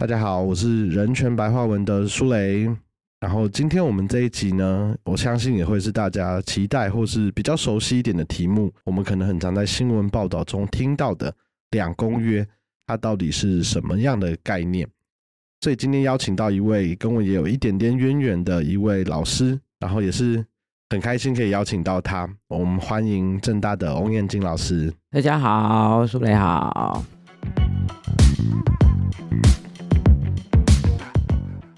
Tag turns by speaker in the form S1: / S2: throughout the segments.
S1: 大家好，我是人权白话文的舒雷。然后今天我们这一集呢，我相信也会是大家期待或是比较熟悉一点的题目。我们可能很常在新闻报道中听到的两公约，它到底是什么样的概念？所以今天邀请到一位跟我也有一点点渊源的一位老师，然后也是很开心可以邀请到他。我们欢迎正大的翁彦金老师。
S2: 大家好，苏雷好。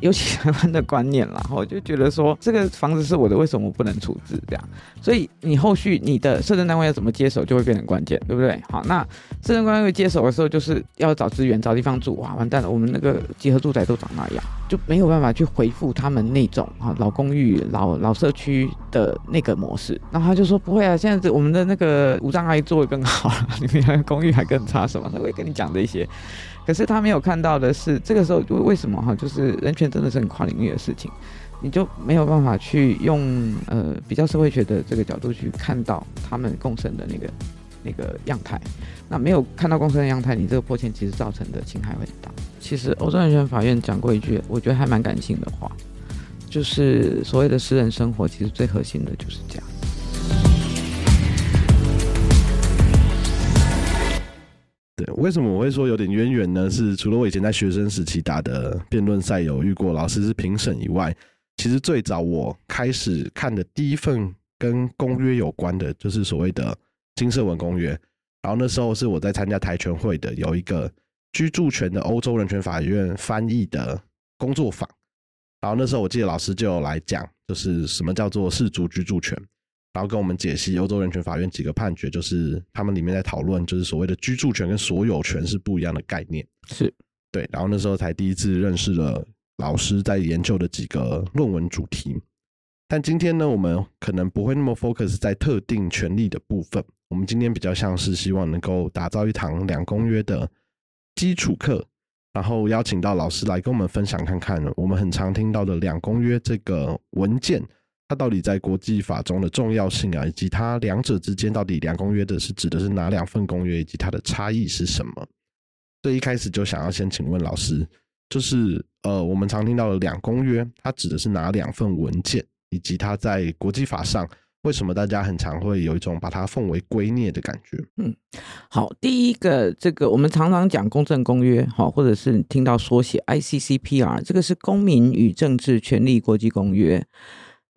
S2: 尤其台湾的观念啦，我就觉得说这个房子是我的，为什么我不能处置这样？所以你后续你的社政单位要怎么接手，就会变成关键，对不对？好，那社政单位接手的时候，就是要找资源、找地方住啊，完蛋了，我们那个集合住宅都长那样，就没有办法去回复他们那种啊老公寓、老老社区的那个模式。然后他就说不会啊，现在我们的那个无障碍做的更好了，你们公寓还更差什么？他会跟你讲这些。可是他没有看到的是，这个时候为什么哈？就是人权真的是很跨领域的事情，你就没有办法去用呃比较社会学的这个角度去看到他们共生的那个那个样态。那没有看到共生的样态，你这个破欠其实造成的侵害会很大。其实欧洲人权法院讲过一句，我觉得还蛮感性的话，就是所谓的私人生活，其实最核心的就是这
S1: 为什么我会说有点渊源呢？是除了我以前在学生时期打的辩论赛有遇过老师是评审以外，其实最早我开始看的第一份跟公约有关的，就是所谓的金色文公约。然后那时候是我在参加台全会的，有一个居住权的欧洲人权法院翻译的工作坊。然后那时候我记得老师就有来讲，就是什么叫做氏族居住权。然后跟我们解析欧洲人权法院几个判决，就是他们里面在讨论，就是所谓的居住权跟所有权是不一样的概念。
S2: 是
S1: 对，然后那时候才第一次认识了老师在研究的几个论文主题。但今天呢，我们可能不会那么 focus 在特定权利的部分。我们今天比较像是希望能够打造一堂两公约的基础课，然后邀请到老师来跟我们分享看看，我们很常听到的两公约这个文件。它到底在国际法中的重要性啊，以及它两者之间到底两公约的是指的是哪两份公约，以及它的差异是什么？所以一开始就想要先请问老师，就是呃，我们常听到的两公约，它指的是哪两份文件，以及它在国际法上为什么大家很常会有一种把它奉为圭臬的感觉？
S2: 嗯，好，第一个这个我们常常讲公正公约，好，或者是听到缩写 ICCPR，这个是公民与政治权利国际公约。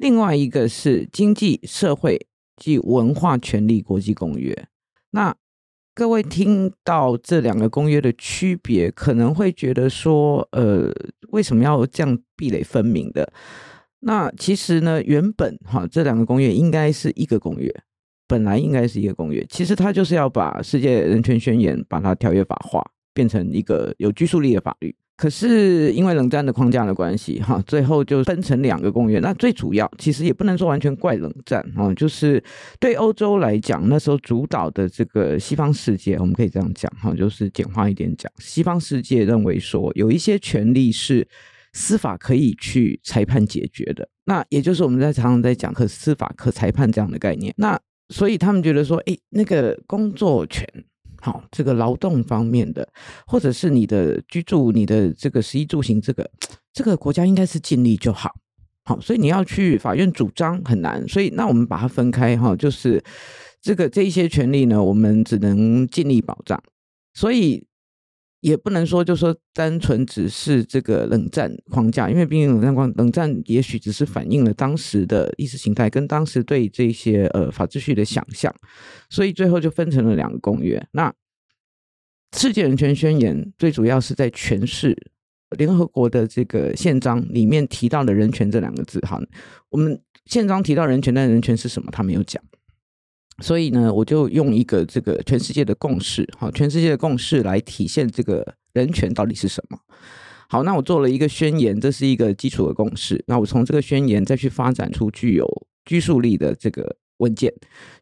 S2: 另外一个是经济社会及文化权利国际公约。那各位听到这两个公约的区别，可能会觉得说，呃，为什么要这样壁垒分明的？那其实呢，原本哈这两个公约应该是一个公约，本来应该是一个公约。其实它就是要把世界人权宣言把它条约法化，变成一个有拘束力的法律。可是因为冷战的框架的关系，哈，最后就分成两个公约。那最主要其实也不能说完全怪冷战，哈，就是对欧洲来讲，那时候主导的这个西方世界，我们可以这样讲，哈，就是简化一点讲，西方世界认为说有一些权利是司法可以去裁判解决的，那也就是我们在常常在讲可司法可裁判这样的概念。那所以他们觉得说，哎，那个工作权。好，这个劳动方面的，或者是你的居住、你的这个食衣住行，这个 这个国家应该是尽力就好。好，所以你要去法院主张很难。所以那我们把它分开哈，就是这个这一些权利呢，我们只能尽力保障。所以也不能说就说单纯只是这个冷战框架，因为毕竟冷战框冷战也许只是反映了当时的意识形态跟当时对这些呃法秩序的想象，所以最后就分成了两个公约。那世界人权宣言最主要是在诠释联合国的这个宪章里面提到的人权这两个字。哈，我们宪章提到人权，但人权是什么？他没有讲。所以呢，我就用一个这个全世界的共识，好，全世界的共识来体现这个人权到底是什么。好，那我做了一个宣言，这是一个基础的共识。那我从这个宣言再去发展出具有拘束力的这个。文件，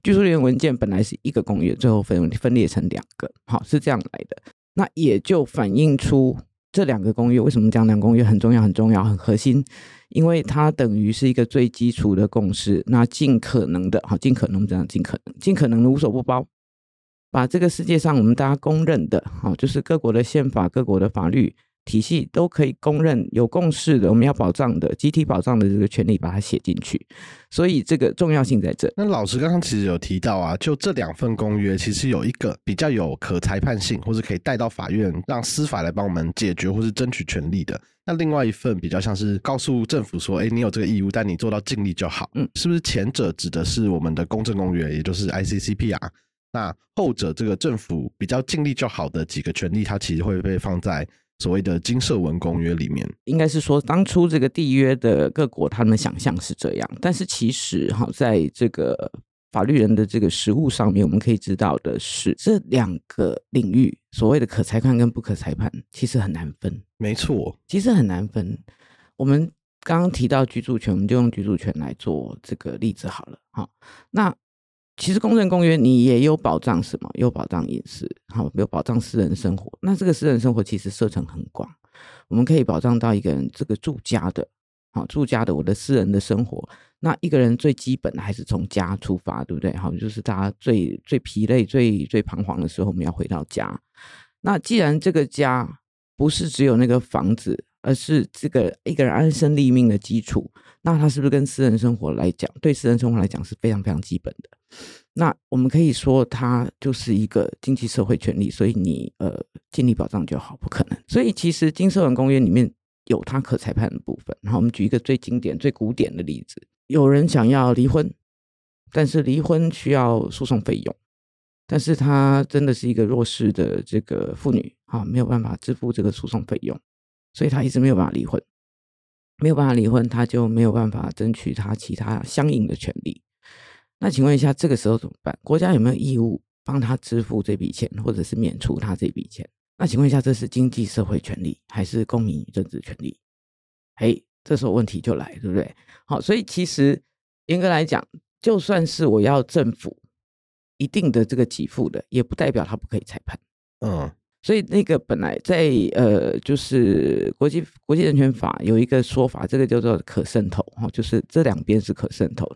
S2: 居住权文件本来是一个公约，最后分分裂成两个，好是这样来的。那也就反映出这两个公约为什么讲两公约很重要、很重要、很核心，因为它等于是一个最基础的共识。那尽可能的，好，尽可能这样，尽可能，尽可能的无所不包，把这个世界上我们大家公认的，好，就是各国的宪法、各国的法律体系都可以公认有共识的，我们要保障的集体保障的这个权利，把它写进去。所以这个重要性在这。
S1: 那老师刚刚其实有提到啊，就这两份公约，其实有一个比较有可裁判性，或是可以带到法院让司法来帮我们解决或是争取权利的。那另外一份比较像是告诉政府说，哎，你有这个义务，但你做到尽力就好。嗯，是不是前者指的是我们的公正公约，也就是 ICCPR？那后者这个政府比较尽力就好的几个权利，它其实会被放在。所谓的金色文公约里面，
S2: 应该是说当初这个缔约的各国，他们想象是这样，但是其实哈，在这个法律人的这个实务上面，我们可以知道的是，这两个领域所谓的可裁判跟不可裁判，其实很难分。
S1: 没错，
S2: 其实很难分。我们刚刚提到居住权，我们就用居住权来做这个例子好了。哈，那。其实公证公约你也有保障什么？有保障隐私，好，有保障私人生活。那这个私人生活其实射程很广，我们可以保障到一个人这个住家的，好住家的我的私人的生活。那一个人最基本的还是从家出发，对不对？好，就是大家最最疲累、最最彷徨的时候，我们要回到家。那既然这个家不是只有那个房子，而是这个一个人安身立命的基础。那它是不是跟私人生活来讲，对私人生活来讲是非常非常基本的？那我们可以说，它就是一个经济社会权利，所以你呃尽力保障就好，不可能。所以其实《金社文公约》里面有它可裁判的部分。然后我们举一个最经典、最古典的例子：有人想要离婚，但是离婚需要诉讼费用，但是他真的是一个弱势的这个妇女啊，没有办法支付这个诉讼费用，所以他一直没有办法离婚。没有办法离婚，他就没有办法争取他其他相应的权利。那请问一下，这个时候怎么办？国家有没有义务帮他支付这笔钱，或者是免除他这笔钱？那请问一下，这是经济社会权利，还是公民与政治权利？哎，这时候问题就来，对不对？好，所以其实严格来讲，就算是我要政府一定的这个给付的，也不代表他不可以裁判。嗯。所以那个本来在呃，就是国际国际人权法有一个说法，这个叫做可渗透哈，就是这两边是可渗透。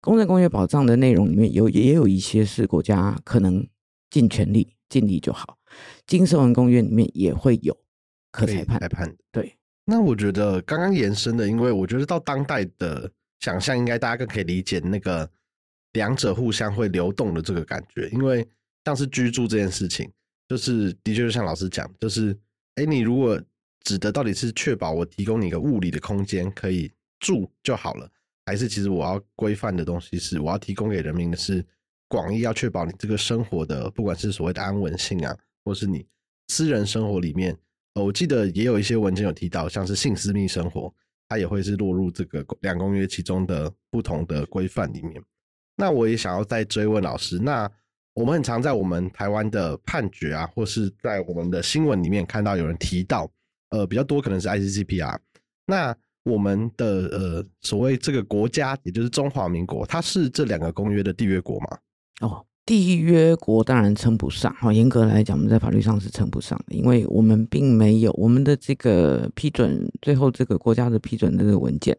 S2: 公正公约保障的内容里面有也有一些是国家可能尽全力尽力就好，金色文公约里面也会有可裁判
S1: 裁判。
S2: 对，
S1: 那我觉得刚刚延伸的，因为我觉得到当代的想象，应该大家更可以理解那个两者互相会流动的这个感觉，因为像是居住这件事情。就是的确，就像老师讲，就是哎，你如果指的到底是确保我提供你一个物理的空间可以住就好了，还是其实我要规范的东西是我要提供给人民的是广义要确保你这个生活的，不管是所谓的安稳性啊，或是你私人生活里面，呃我记得也有一些文件有提到，像是性私密生活，它也会是落入这个两公约其中的不同的规范里面。那我也想要再追问老师，那。我们很常在我们台湾的判决啊，或是在我们的新闻里面看到有人提到，呃，比较多可能是 ICCPR。那我们的呃所谓这个国家，也就是中华民国，它是这两个公约的缔约国吗？
S2: 哦，缔约国当然称不上。哈，严格来讲，我们在法律上是称不上的，因为我们并没有我们的这个批准，最后这个国家的批准的这个文件。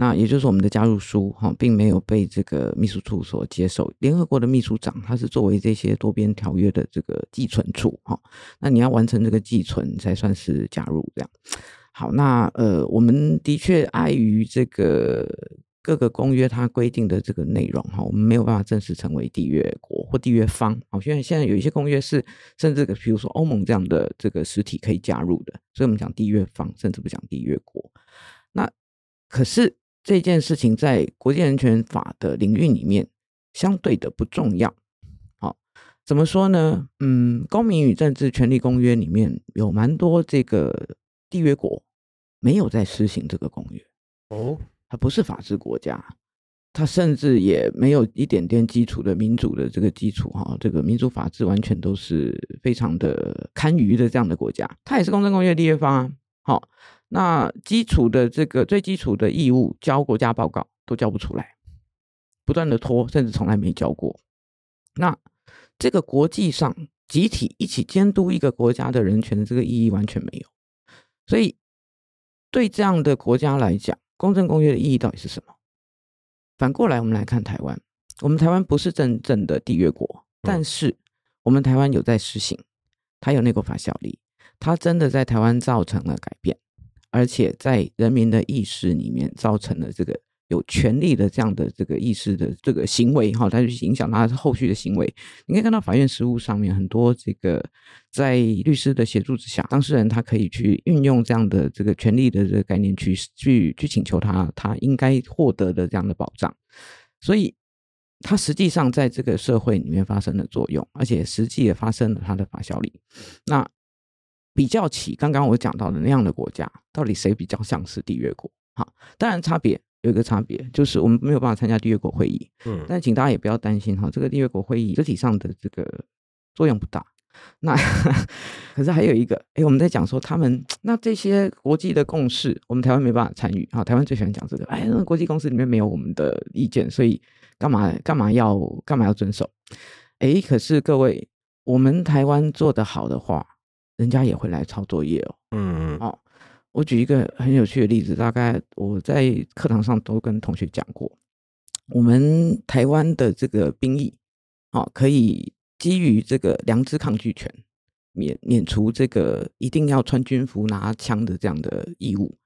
S2: 那也就是我们的加入书哈，并没有被这个秘书处所接受。联合国的秘书长他是作为这些多边条约的这个寄存处哈，那你要完成这个寄存才算是加入这样。好，那呃，我们的确碍于这个各个公约它规定的这个内容哈，我们没有办法正式成为缔约国或缔约方。好，现在现在有一些公约是甚至比如说欧盟这样的这个实体可以加入的，所以我们讲缔约方，甚至不讲缔约国。那可是。这件事情在国际人权法的领域里面相对的不重要。好，怎么说呢？嗯，《公民与政治权利公约》里面有蛮多这个缔约国没有在施行这个公约。哦，它不是法治国家，它甚至也没有一点点基础的民主的这个基础。哈，这个民主法治完全都是非常的堪舆的这样的国家。它也是公正公约缔约方啊。好。那基础的这个最基础的义务，交国家报告都交不出来，不断的拖，甚至从来没交过。那这个国际上集体一起监督一个国家的人权的这个意义完全没有。所以对这样的国家来讲，公正公约的意义到底是什么？反过来，我们来看台湾，我们台湾不是真正的缔约国，但是我们台湾有在实行，它有内国法效力。它真的在台湾造成了改变，而且在人民的意识里面造成了这个有权利的这样的这个意识的这个行为哈，它去影响他后续的行为。你可以看到法院实务上面很多这个在律师的协助之下，当事人他可以去运用这样的这个权利的这个概念去去去请求他他应该获得的这样的保障，所以。他实际上在这个社会里面发生了作用，而且实际也发生了它的法效力。那比较起刚刚我讲到的那样的国家，到底谁比较像是缔约国？好，当然差别有一个差别，就是我们没有办法参加缔约国会议。嗯，但请大家也不要担心哈，这个缔约国会议实体上的这个作用不大。那 可是还有一个，哎，我们在讲说他们那这些国际的共识，我们台湾没办法参与。啊，台湾最喜欢讲这个，哎，那国际共识里面没有我们的意见，所以。干嘛干嘛要干嘛要遵守？哎，可是各位，我们台湾做得好的话，人家也会来抄作业哦。嗯嗯。哦，我举一个很有趣的例子，大概我在课堂上都跟同学讲过，我们台湾的这个兵役，哦，可以基于这个良知抗拒权，免免除这个一定要穿军服拿枪的这样的义务。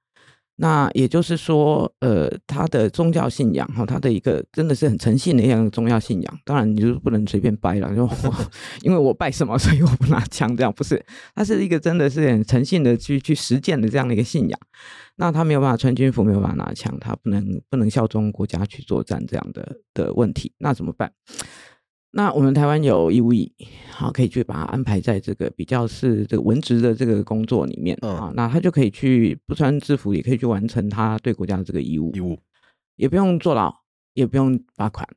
S2: 那也就是说，呃，他的宗教信仰哈，他的一个真的是很诚信的一样宗教信仰。当然，你就不能随便掰了，就 因为我拜什么，所以我不拿枪，这样不是？他是一个真的是很诚信的去去实践的这样的一个信仰。那他没有办法穿军服，没有办法拿枪，他不能不能效忠国家去作战这样的的问题，那怎么办？那我们台湾有义务役，好，可以去把它安排在这个比较是这个文职的这个工作里面啊，那他就可以去不穿制服，也可以去完成他对国家的这个义务，
S1: 义务
S2: 也不用坐牢，也不用罚款。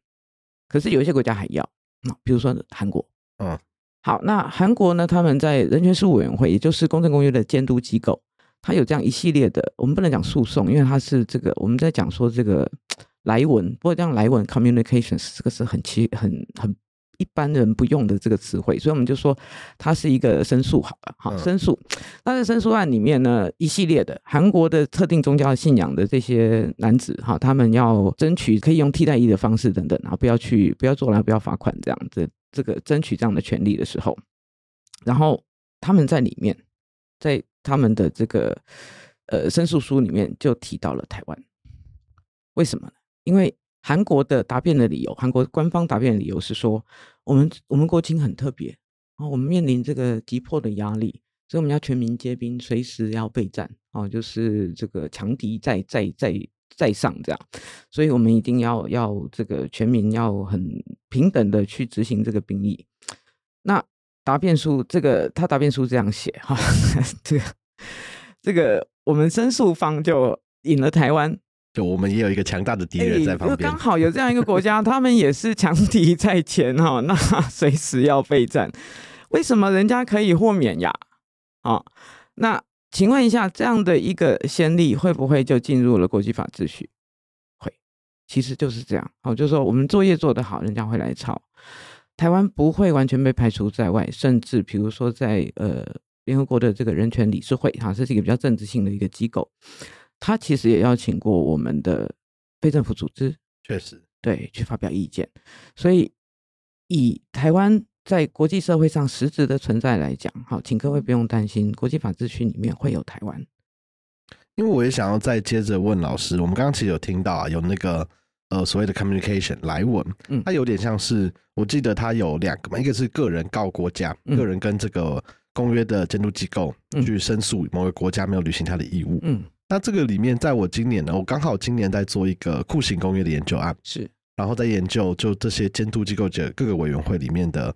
S2: 可是有一些国家还要，啊，比如说韩国，嗯，好，那韩国呢，他们在人权事务委员会，也就是公正公约的监督机构，它有这样一系列的，我们不能讲诉讼，因为它是这个我们在讲说这个 来文，不过这样来文 communications 这个是很奇很很。一般人不用的这个词汇，所以我们就说它是一个申诉好了，好申诉。那在申诉案里面呢，一系列的韩国的特定宗教信仰的这些男子哈，他们要争取可以用替代役的方式等等，然后不要去不要坐牢，不要罚款这样子，这个争取这样的权利的时候，然后他们在里面，在他们的这个呃申诉书里面就提到了台湾，为什么呢？因为韩国的答辩的理由，韩国官方答辩的理由是说，我们我们国情很特别啊，我们面临这个急迫的压力，所以我们要全民皆兵，随时要备战啊，就是这个强敌在在在在上这样，所以我们一定要要这个全民要很平等的去执行这个兵役。那答辩书这个他答辩书这样写哈，这个这个我们申诉方就引了台湾。
S1: 就我们也有一个强大的敌人在旁边，
S2: 刚好有这样一个国家，他们也是强敌在前哈，那随时要备战。为什么人家可以豁免呀？啊，那请问一下，这样的一个先例会不会就进入了国际法秩序？会，其实就是这样。好，就是说我们作业做得好，人家会来抄。台湾不会完全被排除在外，甚至比如说在呃联合国的这个人权理事会，哈，这是一个比较政治性的一个机构。他其实也邀请过我们的非政府组织，
S1: 确实
S2: 对去发表意见。所以以台湾在国际社会上实质的存在来讲，好，请各位不用担心，国际法秩序里面会有台湾。
S1: 因为我也想要再接着问老师，我们刚刚其实有听到啊，有那个呃所谓的 communication 来文，嗯，它有点像是我记得它有两个嘛，一个是个人告国家，个人跟这个公约的监督机构去申诉某个国家没有履行他的义务，嗯。那这个里面，在我今年呢，我刚好今年在做一个酷刑公约的研究案，
S2: 是，
S1: 然后在研究就这些监督机构的各个委员会里面的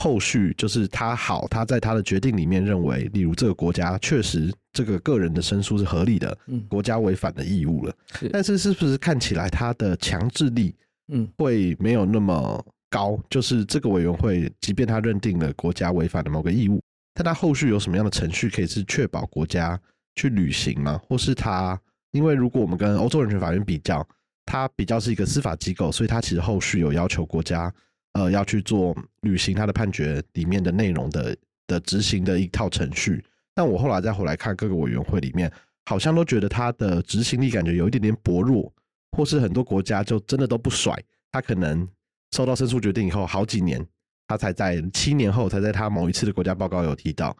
S1: 后续，就是他好，他在他的决定里面认为，例如这个国家确实这个个人的申诉是合理的，嗯，国家违反的义务了，是，但是是不是看起来他的强制力，嗯，会没有那么高？就是这个委员会，即便他认定了国家违反了某个义务，但他后续有什么样的程序可以是确保国家？去履行吗？或是他？因为如果我们跟欧洲人权法院比较，它比较是一个司法机构，所以它其实后续有要求国家，呃，要去做履行他的判决里面的内容的的执行的一套程序。但我后来再回来看各个委员会里面，好像都觉得它的执行力感觉有一点点薄弱，或是很多国家就真的都不甩，他可能收到申诉决定以后好几年，他才在七年后才在他某一次的国家报告有提到。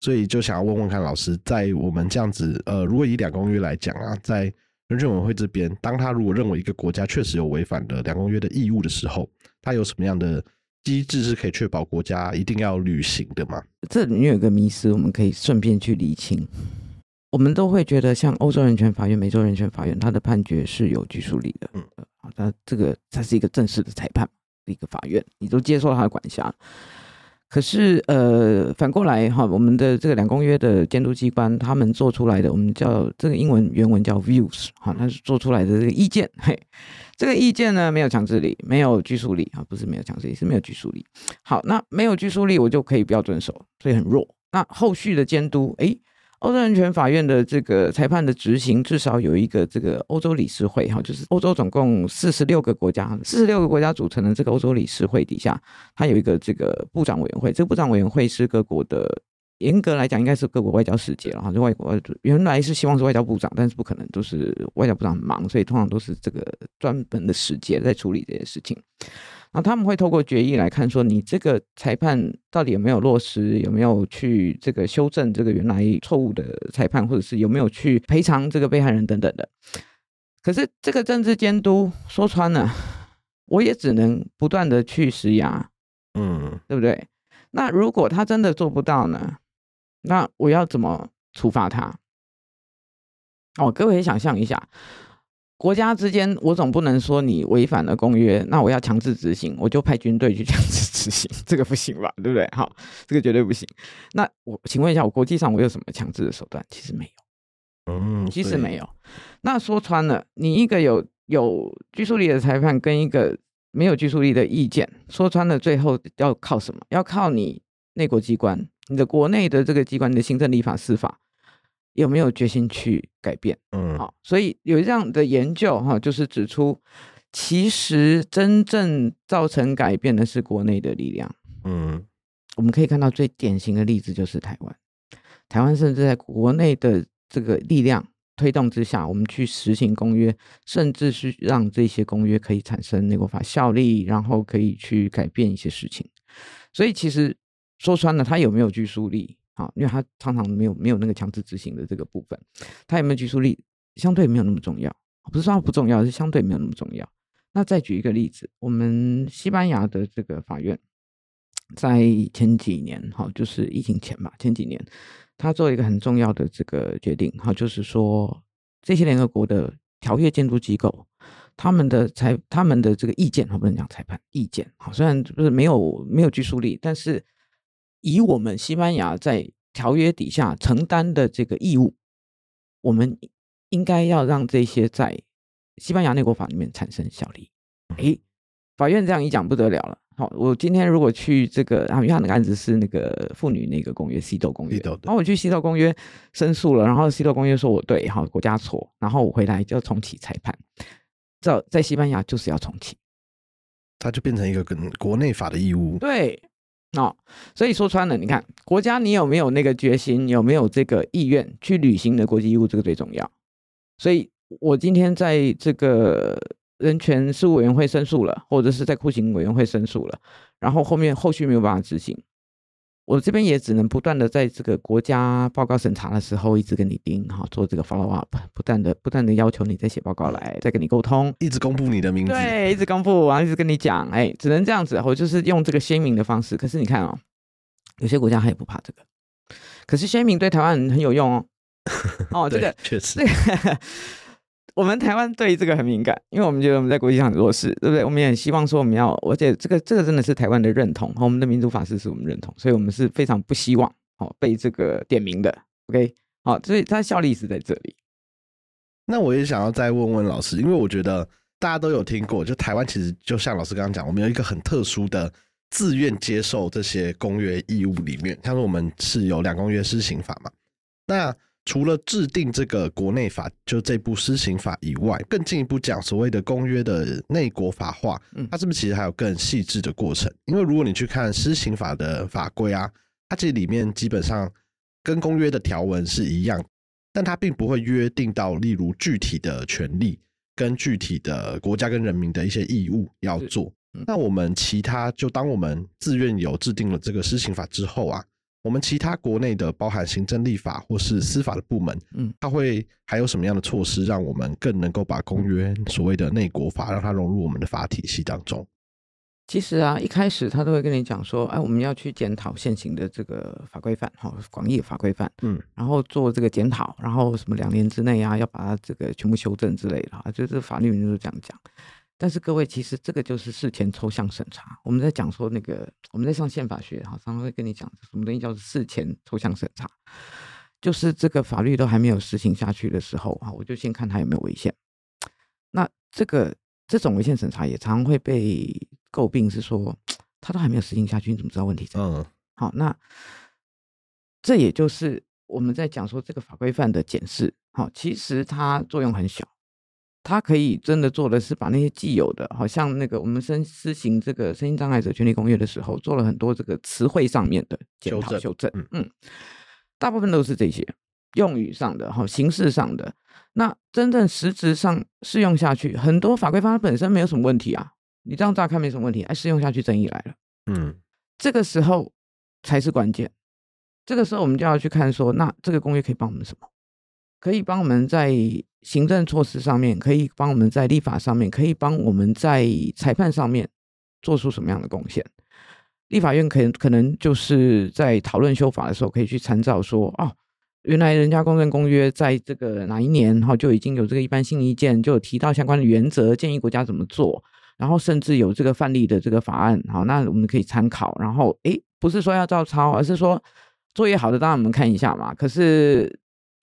S1: 所以就想要问问看老师，在我们这样子，呃，如果以两公约来讲啊，在人权委员会这边，当他如果认为一个国家确实有违反了两公约的义务的时候，他有什么样的机制是可以确保国家一定要履行的吗？
S2: 这里面有一个迷思，我们可以顺便去理清。我们都会觉得，像欧洲人权法院、美洲人权法院，它的判决是有拘束力的。嗯，好，那这个它是一个正式的裁判，一个法院，你都接受它的管辖。可是，呃，反过来哈，我们的这个两公约的监督机关，他们做出来的，我们叫这个英文原文叫 views，哈，它是做出来的这个意见，嘿，这个意见呢没有强制力，没有拘束力啊，不是没有强制力，是没有拘束力。好，那没有拘束力，我就可以不要遵守，所以很弱。那后续的监督，哎。欧洲人权法院的这个裁判的执行，至少有一个这个欧洲理事会哈，就是欧洲总共四十六个国家，四十六个国家组成的这个欧洲理事会底下，它有一个这个部长委员会。这个部长委员会是各国的，严格来讲应该是各国外交使节了哈。就外国原来是希望是外交部长，但是不可能，都是外交部长很忙，所以通常都是这个专门的使节在处理这些事情。那他们会透过决议来看，说你这个裁判到底有没有落实，有没有去这个修正这个原来错误的裁判，或者是有没有去赔偿这个被害人等等的。可是这个政治监督说穿了，我也只能不断的去施压，嗯，对不对？那如果他真的做不到呢？那我要怎么处罚他？哦，各位想象一下。国家之间，我总不能说你违反了公约，那我要强制执行，我就派军队去强制执行，这个不行吧？对不对？好，这个绝对不行。那我请问一下，我国际上我有什么强制的手段？其实没有，嗯，其实没有。那说穿了，你一个有有拘束力的裁判跟一个没有拘束力的意见，说穿了，最后要靠什么？要靠你内国机关，你的国内的这个机关，你的行政、立法、司法。有没有决心去改变？嗯，好，所以有这样的研究哈，就是指出，其实真正造成改变的是国内的力量。嗯，我们可以看到最典型的例子就是台湾，台湾甚至在国内的这个力量推动之下，我们去实行公约，甚至是让这些公约可以产生内国法效力，然后可以去改变一些事情。所以其实说穿了，它有没有拘束力？啊，因为他常常没有没有那个强制执行的这个部分，他有没有拘束力，相对没有那么重要。不是说不重要，是相对没有那么重要。那再举一个例子，我们西班牙的这个法院，在前几年，哈，就是疫情前吧，前几年，他做了一个很重要的这个决定，哈，就是说这些联合国的条约监督机构，他们的裁他们的这个意见，哈，不能讲裁判意见，好，虽然不是没有没有拘束力，但是。以我们西班牙在条约底下承担的这个义务，我们应该要让这些在西班牙内国法里面产生效力。诶，法院这样一讲不得了了。好，我今天如果去这个，因为他那个案子是那个妇女那个公约西斗公约，然后我去西斗公约申诉了，然后西斗公约说我对，好国家错，然后我回来就重启裁判，这在西班牙就是要重启，
S1: 它就变成一个跟国内法的义务。
S2: 对。哦，所以说穿了，你看国家你有没有那个决心，有没有这个意愿去履行的国际义务，这个最重要。所以我今天在这个人权事务委员会申诉了，或者是在酷刑委员会申诉了，然后后面后续没有办法执行。我这边也只能不断的在这个国家报告审查的时候，一直跟你盯哈，做这个 follow up，不断的不断的要求你再写报告来，再跟你沟通，
S1: 一直公布你的名字，
S2: 对，一直公布，然后一直跟你讲，哎，只能这样子，我就是用这个鲜明的方式。可是你看哦，有些国家他也不怕这个，可是鲜明对台湾人很有用哦，哦，这个
S1: 确实。
S2: 我们台湾对这个很敏感，因为我们觉得我们在国际上很弱势，对不对？我们也很希望说我们要，而且这个这个真的是台湾的认同，和我们的民主法师是我们认同，所以我们是非常不希望哦被这个点名的。OK，好，所以它效力是在这里。
S1: 那我也想要再问问老师，因为我觉得大家都有听过，就台湾其实就像老师刚刚讲，我们有一个很特殊的自愿接受这些公约义务里面，像是我们是有两公约施行法嘛，那。除了制定这个国内法，就这部施行法以外，更进一步讲所谓的公约的内国法化，它是不是其实还有更细致的过程？因为如果你去看施行法的法规啊，它其实里面基本上跟公约的条文是一样，但它并不会约定到例如具体的权利跟具体的国家跟人民的一些义务要做。那我们其他就当我们自愿有制定了这个施行法之后啊。我们其他国内的包含行政、立法或是司法的部门，
S2: 嗯，
S1: 它会还有什么样的措施，让我们更能够把公约所谓的内国法，让它融入我们的法体系当中？
S2: 其实啊，一开始他都会跟你讲说，哎，我们要去检讨现行的这个法规范，哈，广义法规范，
S1: 嗯，
S2: 然后做这个检讨，然后什么两年之内啊，要把它这个全部修正之类的啊，就是法律里面都这样讲。但是各位，其实这个就是事前抽象审查。我们在讲说那个，我们在上宪法学，哈，常常会跟你讲什么东西叫做事前抽象审查，就是这个法律都还没有实行下去的时候啊，我就先看它有没有违宪。那这个这种违宪审查也常常会被诟病，是说它都还没有实行下去，你怎么知道问题在？
S1: 嗯，
S2: 好，那这也就是我们在讲说这个法规范的检视，好，其实它作用很小，它可以真的做的是把那些既有的，好像那个我们申施行这个身心障碍者权利公约的时候，做了很多这个词汇上面的检讨
S1: 修正
S2: 修正，
S1: 嗯
S2: 嗯，大部分都是这些用语上的，哈，形式上的，那真正实质上适用下去，很多法规范它本身没有什么问题啊，你这样乍看没什么问题，哎，适用下去争议来了。
S1: 嗯，
S2: 这个时候才是关键。这个时候我们就要去看说，那这个公约可以帮我们什么？可以帮我们在行政措施上面，可以帮我们在立法上面，可以帮我们在裁判上面做出什么样的贡献？立法院可能可能就是在讨论修法的时候，可以去参照说，哦，原来人家公正公约在这个哪一年哈就已经有这个一般性意见，就提到相关的原则，建议国家怎么做。然后甚至有这个范例的这个法案，好，那我们可以参考。然后，诶，不是说要照抄，而是说作业好的，当然我们看一下嘛。可是，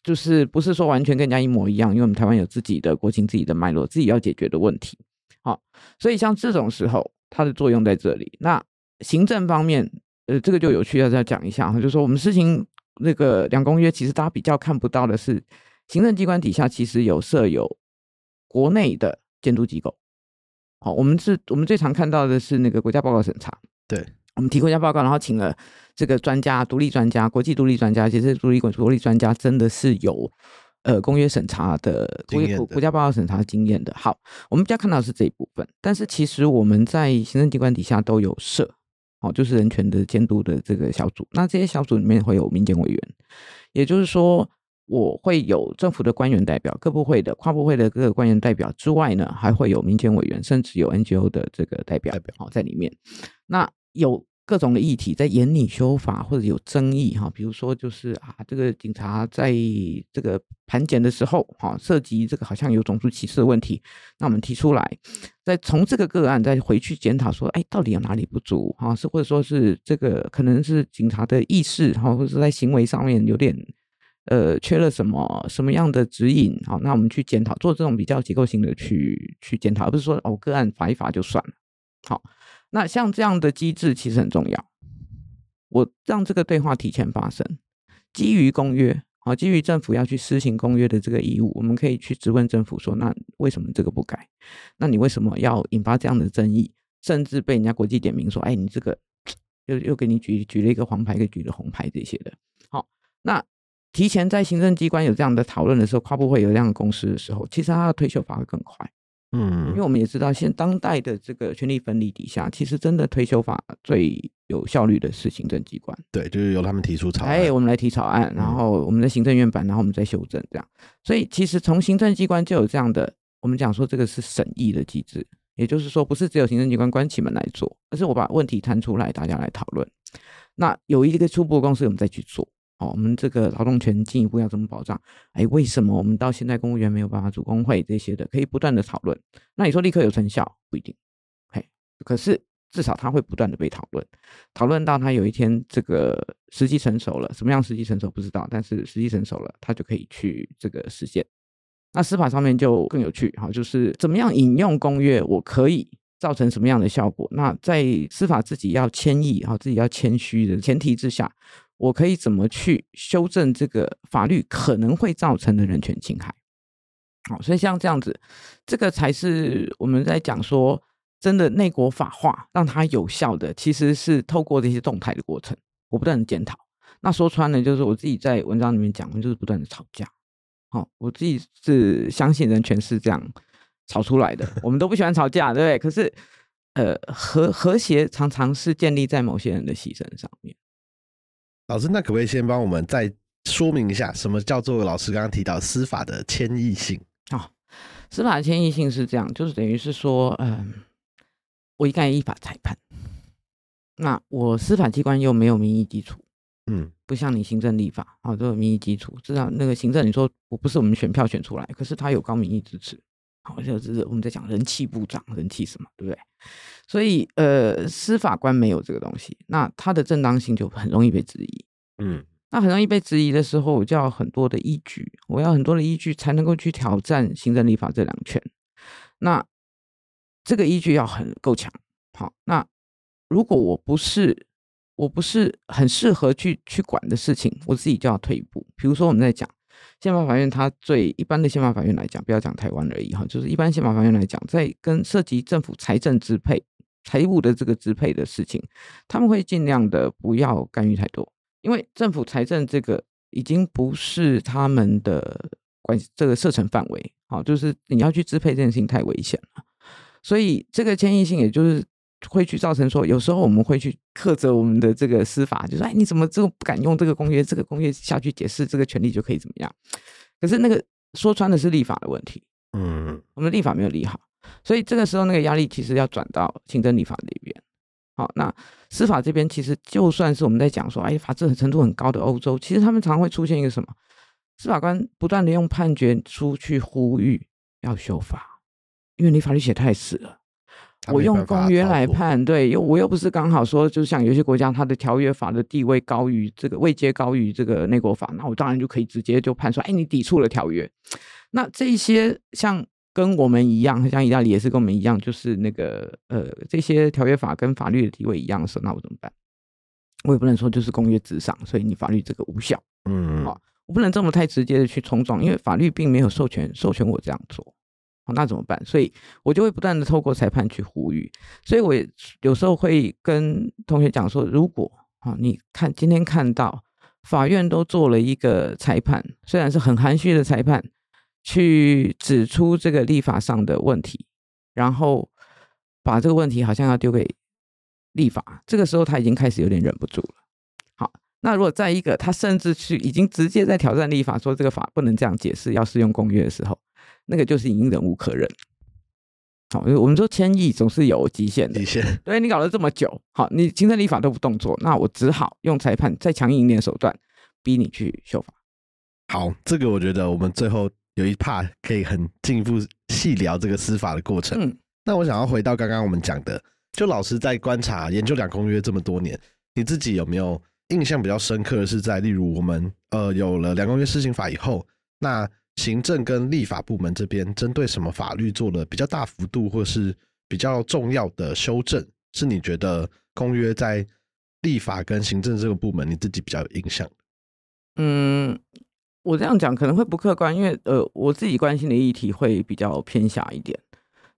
S2: 就是不是说完全跟人家一模一样，因为我们台湾有自己的国情、自己的脉络、自己要解决的问题。好，所以像这种时候，它的作用在这里。那行政方面，呃，这个就有趣，要再讲一下哈，就是说我们实行那个两公约，其实大家比较看不到的是，行政机关底下其实有设有国内的监督机构。好，我们是我们最常看到的是那个国家报告审查。
S1: 对，
S2: 我们提国家报告，然后请了这个专家、独立专家、国际独立专家，其实独立国独立专家真的是有呃公约审查的国
S1: 经验的
S2: 国家报告审查经验的。好，我们比较看到的是这一部分，但是其实我们在行政机关底下都有设，哦，就是人权的监督的这个小组。那这些小组里面会有民间委员，也就是说。我会有政府的官员代表、各部会的、跨部会的各个官员代表之外呢，还会有民间委员，甚至有 NGO 的这个代表
S1: 代表
S2: 好在里面。那有各种的议题在严拟修法或者有争议哈，比如说就是啊，这个警察在这个盘检的时候哈，涉及这个好像有种族歧视的问题，那我们提出来，再从这个个案再回去检讨说，哎，到底有哪里不足哈？是或者说是这个可能是警察的意识哈，或者是在行为上面有点。呃，缺了什么什么样的指引？好，那我们去检讨，做这种比较结构性的去去检讨，而不是说哦个案罚一罚就算了。好，那像这样的机制其实很重要。我让这个对话提前发生，基于公约，好，基于政府要去施行公约的这个义务，我们可以去质问政府说，那为什么这个不改？那你为什么要引发这样的争议？甚至被人家国际点名说，哎，你这个又又给你举举了一个黄牌，给举了红牌这些的。好，那。提前在行政机关有这样的讨论的时候，跨部会有这样的公司的时候，其实他的退休法会更快。
S1: 嗯，
S2: 因为我们也知道，现当代的这个权力分立底下，其实真的退休法最有效率的是行政机关。
S1: 对，就是由他们提出草案。
S2: 哎，我们来提草案，然后我们的行政院版，然后我们再修正，这样。所以其实从行政机关就有这样的，我们讲说这个是审议的机制，也就是说，不是只有行政机关关起门来做，而是我把问题摊出来，大家来讨论。那有一个初步的公司，我们再去做。哦，我们这个劳动权进一步要怎么保障？哎，为什么我们到现在公务员没有办法组工会这些的，可以不断的讨论。那你说立刻有成效不一定，嘿，可是至少它会不断的被讨论，讨论到它有一天这个时机成熟了，什么样时机成熟不知道，但是时机成熟了，它就可以去这个实现。那司法上面就更有趣，哈，就是怎么样引用公约，我可以造成什么样的效果？那在司法自己要谦抑，哈，自己要谦虚的前提之下。我可以怎么去修正这个法律可能会造成的人权侵害？好，所以像这样子，这个才是我们在讲说，真的内国法化让它有效的，其实是透过这些动态的过程，我不断的检讨。那说穿了，就是我自己在文章里面讲，就是不断的吵架。好，我自己是相信人权是这样吵出来的。我们都不喜欢吵架，对不对？可是，呃，和和谐常常是建立在某些人的牺牲上面。
S1: 老师，那可不可以先帮我们再说明一下，什么叫做老师刚刚提到司法的迁移性？
S2: 哦，司法的迁移性是这样，就是等于是说，嗯，我一概依法裁判，那我司法机关又没有民意基础，
S1: 嗯
S2: 不像你行政立法啊、都有民意基础。至少那个行政，你说我不是我们选票选出来，可是他有高民意支持，好，就是我们在讲人气部长，人气什么，对不对？所以呃，司法官没有这个东西，那他的正当性就很容易被质疑。
S1: 嗯
S2: 那很容易被质疑的时候，我就要很多的依据，我要很多的依据才能够去挑战行政立法这两权。那这个依据要很够强。好，那如果我不是我不是很适合去去管的事情，我自己就要退一步。比如说我们在讲宪法法院，它最一般的宪法法院来讲，不要讲台湾而已哈，就是一般宪法法院来讲，在跟涉及政府财政支配、财务的这个支配的事情，他们会尽量的不要干预太多。因为政府财政这个已经不是他们的关这个射程范围，好，就是你要去支配这件事情太危险了，所以这个迁移性也就是会去造成说，有时候我们会去苛责我们的这个司法，就说哎，你怎么这个不敢用这个公约，这个公约下去解释这个权利就可以怎么样？可是那个说穿的是立法的问题，
S1: 嗯
S2: 我们的立法没有立好，所以这个时候那个压力其实要转到行政立法这边。好，那司法这边其实就算是我们在讲说，哎，法治程度很高的欧洲，其实他们常会出现一个什么？司法官不断的用判决书去呼吁要修法，因为你法律写太死了。我用公约来判，对，又我又不是刚好说，就像有些国家它的条约法的地位高于这个位阶高于这个内国法，那我当然就可以直接就判说，哎，你抵触了条约。那这一些像跟我们一样，像意大利也是跟我们一样，就是那个呃这些条约法跟法律的地位一样的时候，那我怎么办？我也不能说就是公约之上，所以你法律这个无效。
S1: 嗯
S2: 好我不能这么太直接的去冲撞，因为法律并没有授权授权我这样做。好，那怎么办？所以我就会不断的透过裁判去呼吁。所以我也有时候会跟同学讲说，如果啊，你看今天看到法院都做了一个裁判，虽然是很含蓄的裁判，去指出这个立法上的问题，然后把这个问题好像要丢给立法，这个时候他已经开始有点忍不住了。好，那如果再一个他甚至去已经直接在挑战立法，说这个法不能这样解释，要适用公约的时候，那个就是已经忍无可忍。好，因为我们说迁移总是有极限的
S1: 极限，
S2: 对你搞了这么久，好，你行政立法都不动作，那我只好用裁判再强硬一点手段，逼你去修法。
S1: 好，这个我觉得我们最后有一 part 可以很进一步细聊这个司法的过程。
S2: 嗯，
S1: 那我想要回到刚刚我们讲的，就老师在观察研究两公约这么多年，你自己有没有印象比较深刻的是在，例如我们呃有了两公约施行法以后，那行政跟立法部门这边针对什么法律做了比较大幅度或是比较重要的修正，是你觉得公约在立法跟行政这个部门你自己比较有印象的？
S2: 嗯，我这样讲可能会不客观，因为呃，我自己关心的议题会比较偏狭一点。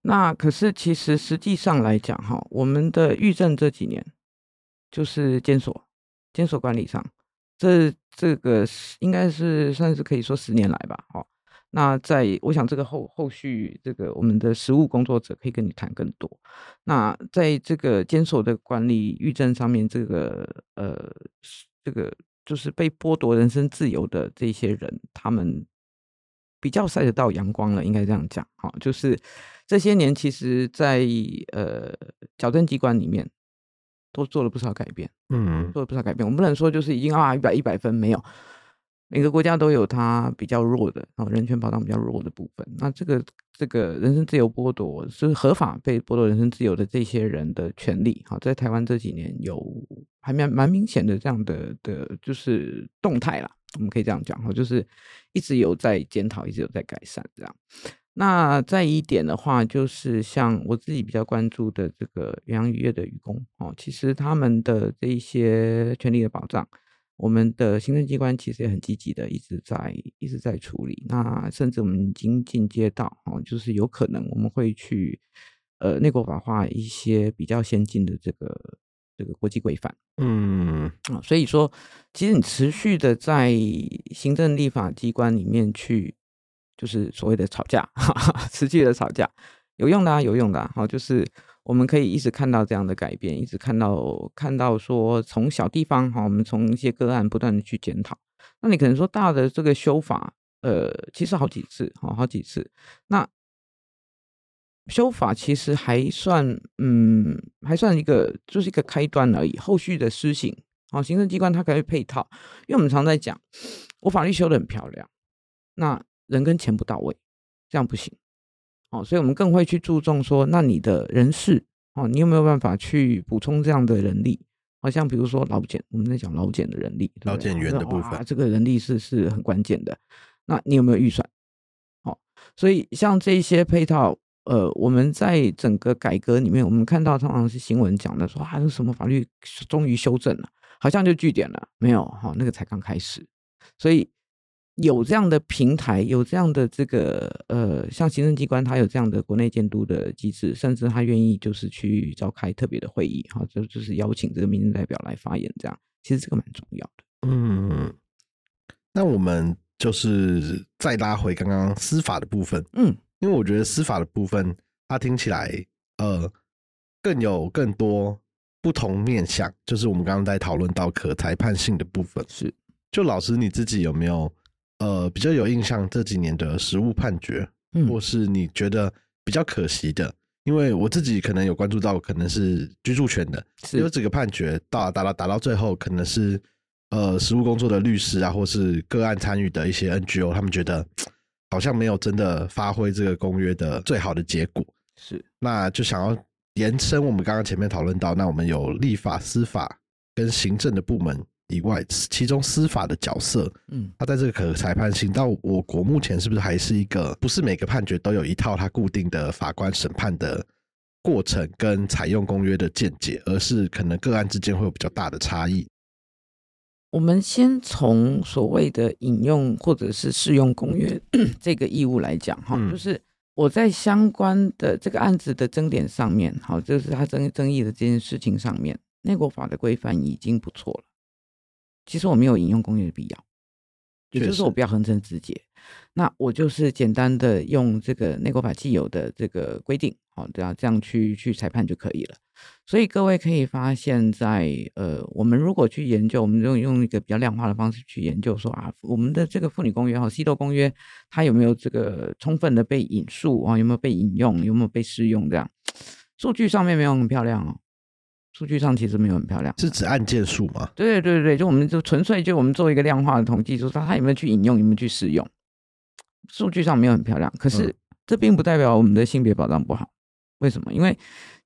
S2: 那可是其实实际上来讲，哈，我们的预政这几年就是监所、监所管理上，这这个是应该是算是可以说十年来吧，哦。那在我想这个后后续这个我们的实务工作者可以跟你谈更多。那在这个监所的管理预政上面，这个呃这个就是被剥夺人身自由的这些人，他们比较晒得到阳光了，应该这样讲。哦，就是这些年，其实在呃矫正机关里面都做了不少改变，
S1: 嗯
S2: 做了不少改变。我们不能说就是已经啊一百一百分没有，每个国家都有它比较弱的啊人权保障比较弱的部分。那这个这个人身自由剥夺是合法被剥夺人身自由的这些人的权利，好，在台湾这几年有还蛮蛮明显的这样的的，就是动态啦，我们可以这样讲哈，就是一直有在检讨，一直有在改善这样。那再一点的话，就是像我自己比较关注的这个远洋渔业的渔工哦，其实他们的这一些权利的保障，我们的行政机关其实也很积极的一直在一直在处理。那甚至我们已经进阶到哦，就是有可能我们会去呃内国法化一些比较先进的这个这个国际规范。
S1: 嗯
S2: 啊，所以说，其实你持续的在行政立法机关里面去，就是所谓的吵架，持续的吵架，有用的啊，有用的啊。好，就是我们可以一直看到这样的改变，一直看到看到说从小地方哈，我们从一些个案不断的去检讨。那你可能说大的这个修法，呃，其实好几次，好好几次。那修法其实还算，嗯，还算一个，就是一个开端而已。后续的施行，好，行政机关它可以配套，因为我们常在讲，我法律修的很漂亮，那人跟钱不到位，这样不行。哦，所以我们更会去注重说，那你的人事，哦，你有没有办法去补充这样的人力？好像比如说劳检，我们在讲劳检的人力，
S1: 劳检员的部分，
S2: 这个人力是是很关键的。那你有没有预算？好，所以像这些配套，呃，我们在整个改革里面，我们看到通常是新闻讲的说，还有什么法律终于修正了，好像就据点了，没有哈，那个才刚开始。所以有这样的平台，有这样的这个呃，像行政机关，它有这样的国内监督的机制，甚至他愿意就是去召开特别的会议，哈，就就是邀请这个民政代表来发言，这样其实这个蛮重要的。
S1: 嗯，那我们。就是再拉回刚刚司法的部分，
S2: 嗯，
S1: 因为我觉得司法的部分，它听起来呃更有更多不同面向。就是我们刚刚在讨论到可裁判性的部分，
S2: 是
S1: 就老师你自己有没有呃比较有印象这几年的实物判决，或是你觉得比较可惜的？因为我自己可能有关注到，可能是居住权的，有几个判决到打到打到最后，可能是。呃，实务工作的律师啊，或是个案参与的一些 NGO，他们觉得 好像没有真的发挥这个公约的最好的结果，
S2: 是
S1: 那就想要延伸我们刚刚前面讨论到，那我们有立法、司法跟行政的部门以外，其中司法的角色，
S2: 嗯，
S1: 他在这个可裁判性到我国目前是不是还是一个不是每个判决都有一套它固定的法官审判的过程跟采用公约的见解，而是可能个案之间会有比较大的差异。
S2: 我们先从所谓的引用或者是适用公约 这个义务来讲，哈，就是我在相关的这个案子的争点上面，好，就是他争争议的这件事情上面，内国法的规范已经不错了。其实我没有引用公约的必要，也就是说我不要横征直接，那我就是简单的用这个内国法既有的这个规定，好，这样这样去去裁判就可以了。所以各位可以发现，在呃，我们如果去研究，我们用用一个比较量化的方式去研究，说啊，我们的这个妇女公约哈，西斗公约，它有没有这个充分的被引述啊？有没有被引用？有没有被适用？这样数据上面没有很漂亮哦，数据上其实没有很漂亮，
S1: 是指案件数吗？
S2: 对对对对，就我们就纯粹就我们做一个量化的统计，说它它有没有去引用，有没有去使用？数据上没有很漂亮，可是这并不代表我们的性别保障不好。为什么？因为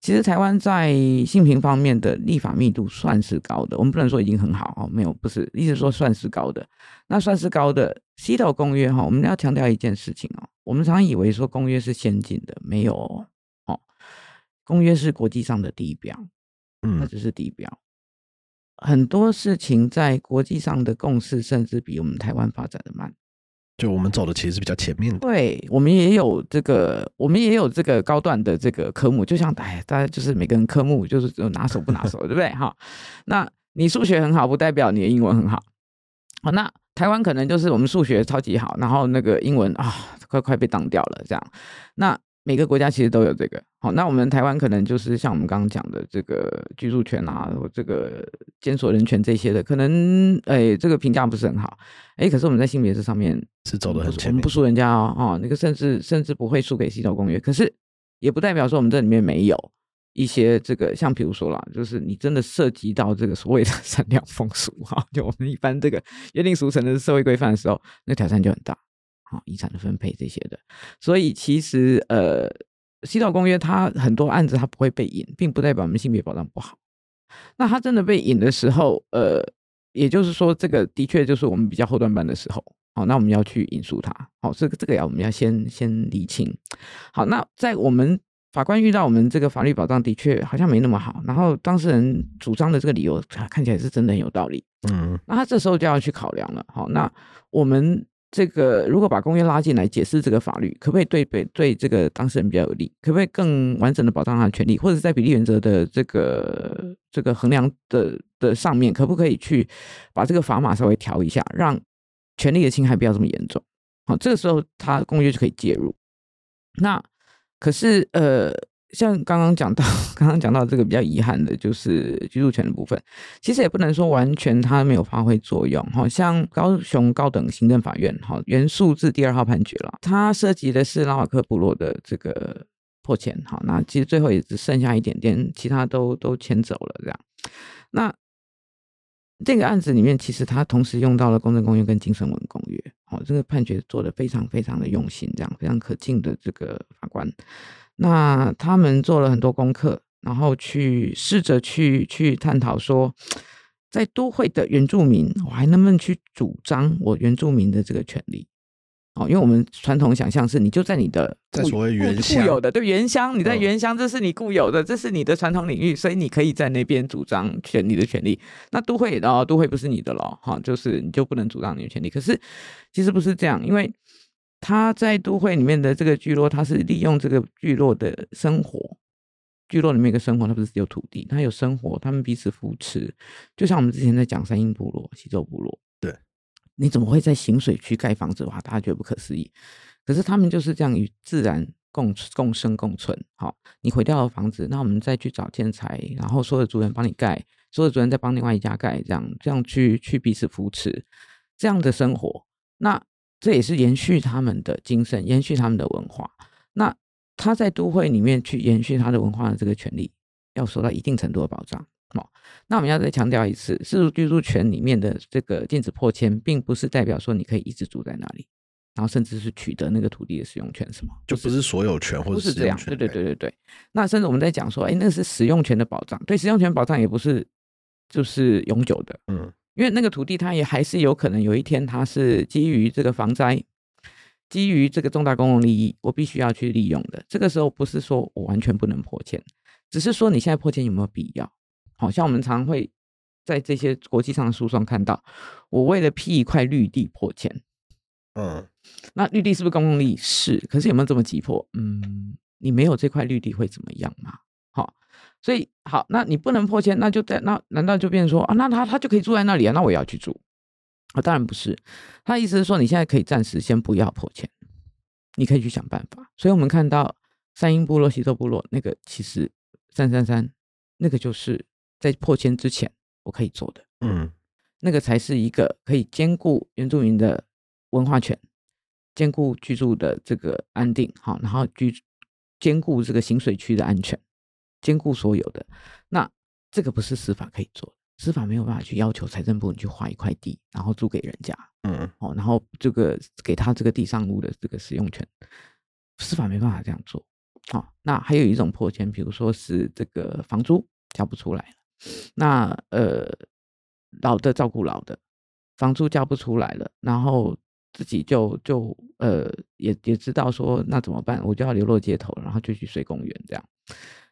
S2: 其实台湾在性平方面的立法密度算是高的，我们不能说已经很好哦，没有，不是，意思说算是高的。那算是高的《西头公约》哈，我们要强调一件事情哦，我们常以为说公约是先进的，没有哦，公约是国际上的地标，
S1: 嗯，
S2: 那只是地标。很多事情在国际上的共识，甚至比我们台湾发展的慢。
S1: 就我们走的其实是比较前面的，
S2: 对我们也有这个，我们也有这个高段的这个科目，就像哎，大家就是每个人科目就是有拿手不拿手，对不对？哈，那你数学很好，不代表你的英文很好。好，那台湾可能就是我们数学超级好，然后那个英文啊，快快被挡掉了这样。那每个国家其实都有这个，好，那我们台湾可能就是像我们刚刚讲的这个居住权啊，这个监所人权这些的，可能哎，这个评价不是很好，哎，可是我们在性别这上面
S1: 是走的很前面，
S2: 我们不输人家哦，哦，那个甚至甚至不会输给《西头公约》，可是也不代表说我们这里面没有一些这个，像比如说啦，就是你真的涉及到这个所谓的善良 风俗哈，就我们一般这个约定俗成的社会规范的时候，那挑战就很大。遗产的分配这些的，所以其实呃，《西岛公约》它很多案子它不会被引，并不代表我们性别保障不好。那它真的被引的时候，呃，也就是说，这个的确就是我们比较后段班的时候。好，那我们要去引述它。好，这个这个要我们要先先理清。好，那在我们法官遇到我们这个法律保障的确好像没那么好，然后当事人主张的这个理由看起来是真的很有道理。
S1: 嗯，
S2: 那他这时候就要去考量了。好，那我们。这个如果把公约拉进来解释这个法律，可不可以对对对这个当事人比较有利？可不可以更完整的保障他的权利？或者在比例原则的这个这个衡量的的上面，可不可以去把这个砝码稍微调一下，让权利的侵害不要这么严重？好，这个时候他公约就可以介入。那可是呃，像刚刚讲到，刚刚讲到这个比较遗憾的就是居住权的部分，其实也不能说完全它没有发挥作用。好像高雄高等行政法院哈原诉字第二号判决了，它涉及的是拉瓦克部落的这个破迁。哈，那其实最后也只剩下一点点，其他都都迁走了这样。那这个案子里面，其实他同时用到了公正公约跟精神文公约。好，这个判决做的非常非常的用心，这样非常可敬的这个法官。那他们做了很多功课，然后去试着去去探讨说，在都会的原住民，我还能不能去主张我原住民的这个权利？哦，因为我们传统想象是，你就在你的
S1: 在所谓原
S2: 固有的对原乡，你在
S1: 嗯
S2: 原乡，这是你固有的，这是你的传统领域，所以你可以在那边主张权利的权利。那都会哦，都会不是你的了，哈，就是你就不能主张你的权利。可是其实不是这样，因为他在都会里面的这个聚落，他是利用这个聚落的生活。聚落里面一个生活，它不是只有土地，它有生活，他们彼此扶持。就像我们之前在讲三英部落、西周部落，
S1: 对，
S2: 你怎么会在行水区盖房子？哇，大家觉得不可思议。可是他们就是这样与自然共共生共存。好，你毁掉了房子，那我们再去找建材，然后所有的族人帮你盖，所有的族人再帮另外一家盖，这样这样去去彼此扶持，这样的生活，那这也是延续他们的精神，延续他们的文化。那他在都会里面去延续他的文化的这个权利，要受到一定程度的保障。哦，那我们要再强调一次，自主居住权里面的这个禁止破迁，并不是代表说你可以一直住在那里，然后甚至是取得那个土地的使用权什么，
S1: 就不是所有权或者
S2: 是这样。对对对对对。那甚至我们在讲说，哎，那是使用权的保障，对使用权保障也不是就是永久的，
S1: 嗯，
S2: 因为那个土地它也还是有可能有一天它是基于这个防灾，基于这个重大公共利益，我必须要去利用的。这个时候不是说我完全不能破迁，只是说你现在破迁有没有必要？好像我们常会在这些国际上的诉讼看到，我为了批一块绿地破迁，
S1: 嗯，
S2: 那绿地是不是公共利益？是，可是有没有这么急迫？嗯，你没有这块绿地会怎么样嘛？好，所以好，那你不能破迁，那就在那难道就变成说啊，那他他就可以住在那里啊？那我也要去住啊？当然不是，他意思是说你现在可以暂时先不要破迁，你可以去想办法。所以我们看到三英部落、西周部落那个，其实三三三那个就是在破迁之前我可以做的。
S1: 嗯，
S2: 那个才是一个可以兼顾原住民的文化权，兼顾居住的这个安定，好，然后居兼顾这个行水区的安全，兼顾所有的。那这个不是司法可以做的，司法没有办法去要求财政部你去划一块地，然后租给人家，
S1: 嗯，
S2: 哦，然后这个给他这个地上物的这个使用权，司法没办法这样做。好、那还有一种破迁，比如说是这个房租交不出来了，那呃老的照顾老的，房租交不出来了，然后自己就就呃也也知道说那怎么办，我就要流落街头，然后就去睡公园这样。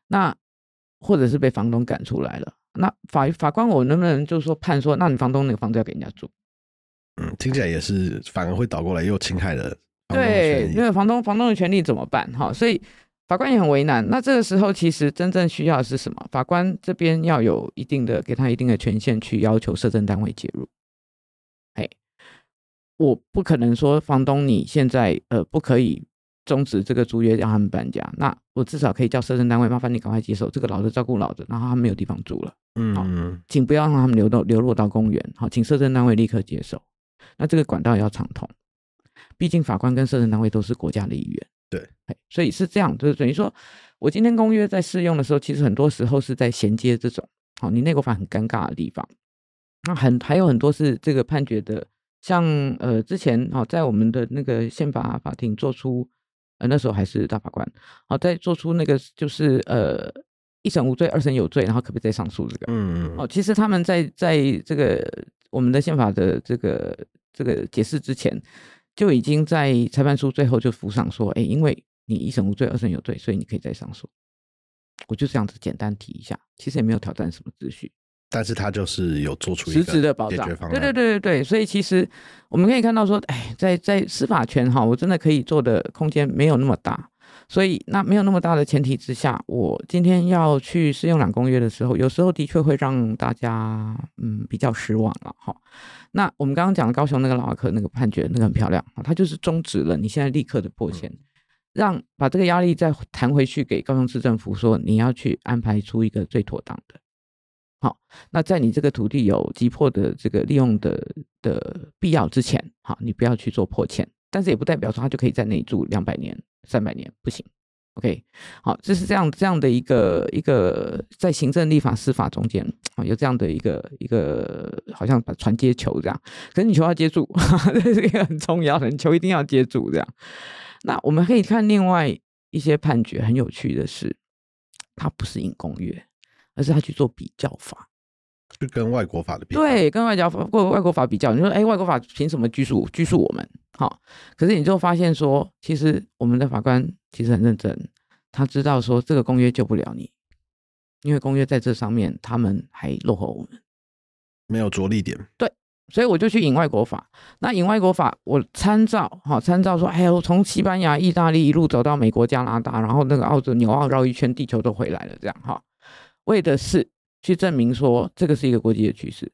S2: 那或者是被房东赶出来了，那法法官我能不能就是说判说，那你房东那个房子要给人家住？
S1: 嗯，听起来也是反而会倒过来又侵害了
S2: 对，因为房东房东的权利怎么办？哈，所以法官也很为难。那这个时候其实真正需要的是什么？法官这边要有一定的给他一定的权限去要求社政单位介入。哎，我不可能说房东你现在呃不可以终止这个租约让他们搬家，那我至少可以叫社政单位麻烦你赶快接手这个老的照顾老的，然后他们没有地方住了。好
S1: 嗯，
S2: 请不要让他们流到流落到公园，好，请社政单位立刻接手。那这个管道也要畅通，毕竟法官跟社政单位都是国家的一员，
S1: 对
S2: 嘿，所以是这样，就是等于说，我今天公约在适用的时候，其实很多时候是在衔接这种，好，你内国法很尴尬的地方。那很还有很多是这个判决的，像呃之前好在我们的那个宪法法庭做出，呃那时候还是大法官，好在做出那个就是呃一审无罪，二审有罪，然后可不可以再上诉这个？
S1: 嗯，
S2: 哦，其实他们在在这个我们的宪法的这个这个解释之前，就已经在裁判书最后就附上说，哎，因为你一审无罪，二审有罪，所以你可以再上诉。我就这样子简单提一下，其实也没有挑战什么秩序，
S1: 但是他就是有做出一
S2: 实质的保障对对对对对，所以其实我们可以看到说，哎，在在司法权哈，我真的可以做的空间没有那么大。所以，那没有那么大的前提之下，我今天要去适用两公约的时候，有时候的确会让大家嗯比较失望了哈。那我们刚刚讲的高雄那个老阿克那个判决，那个很漂亮，他就是终止了你现在立刻的破迁，让把这个压力再弹回去给高雄市政府，说你要去安排出一个最妥当的。好，那在你这个土地有急迫的这个利用的的必要之前，好，你不要去做破欠，但是也不代表说他就可以在那里住两百年、三百年，不行。OK，好，这是这样这样的一个一个在行政、立法、司法中间啊，有这样的一个一个好像把传接球这样，可是你球要接住，这是一个很重要的，你球一定要接住这样。那我们可以看另外一些判决，很有趣的是，他不是引公约，而是他去做比较法，
S1: 去跟外国法的比较。
S2: 对，跟外交法、过外国法比较。你说，哎，外国法凭什么拘束拘束我们？好，可是你就发现说，其实我们的法官其实很认真，他知道说这个公约救不了你，因为公约在这上面他们还落后我们，
S1: 没有着力点。
S2: 对，所以我就去引外国法。那引外国法，我参照哈，参照说，哎呀，我从西班牙、意大利一路走到美国、加拿大，然后那个澳洲、纽澳绕一圈，地球都回来了，这样哈，为的是去证明说这个是一个国际的趋势。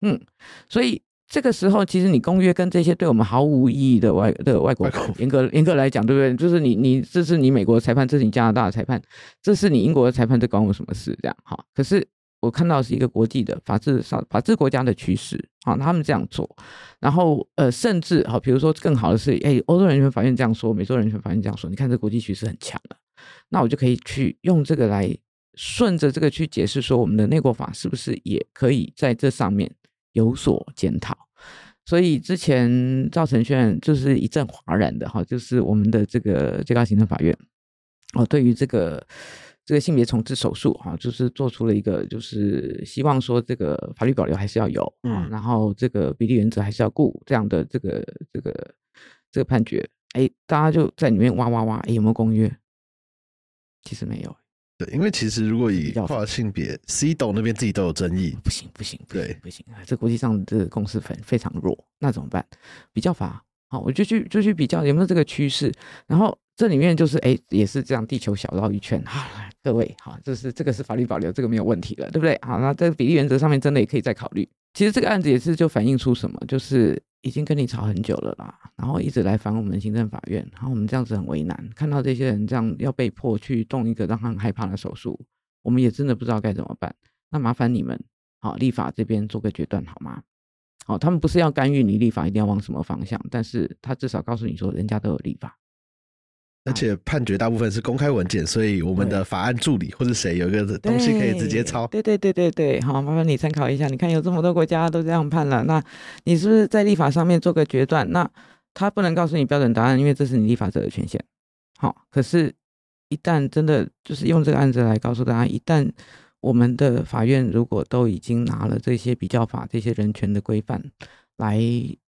S2: 嗯，所以。这个时候，其实你公约跟这些对我们毫无意义的外的外国，严格严格来讲，对不对？就是你你这是你美国的裁判，这是你加拿大的裁判，这是你英国的裁判，这关我什么事？这样哈。可是我看到是一个国际的法治上法治国家的趋势，啊，他们这样做，然后呃，甚至好，比如说更好的是，哎，欧洲人权法院这样说，美洲人权法院这样说，你看这国际趋势很强了，那我就可以去用这个来顺着这个去解释说，我们的内国法是不是也可以在这上面。有所检讨，所以之前赵承炫就是一阵哗然的哈，就是我们的这个最高行政法院哦，对于这个这个性别重置手术哈，就是做出了一个就是希望说这个法律保留还是要有，嗯，然后这个比例原则还是要顾这样的这个这个这个判决，哎，大家就在里面哇哇哇，哎，有没有公约？其实没有。
S1: 对，因为其实如果以跨性别，C 斗那边自己都有争议，
S2: 不行不行，对不行啊，这国际上这个共识非非常弱，那怎么办？比较法，好，我就去就去比较有没有这个趋势，然后这里面就是哎也是这样，地球小绕一圈，哈，各位好，这是这个是法律保留，这个没有问题了，对不对？好，那这个比例原则上面真的也可以再考虑。其实这个案子也是就反映出什么，就是。已经跟你吵很久了啦，然后一直来烦我们行政法院，然后我们这样子很为难，看到这些人这样要被迫去动一个让他很害怕的手术，我们也真的不知道该怎么办。那麻烦你们，好立法这边做个决断好吗？好，他们不是要干预你立法一定要往什么方向，但是他至少告诉你说，人家都有立法。
S1: 而且判决大部分是公开文件，所以我们的法案助理或者谁有一个东西可以直接抄。
S2: 对对对对对，好，麻烦你参考一下。你看有这么多国家都这样判了，那你是不是在立法上面做个决断？那他不能告诉你标准答案，因为这是你立法者的权限。好，可是，一旦真的就是用这个案子来告诉大家，一旦我们的法院如果都已经拿了这些比较法、这些人权的规范来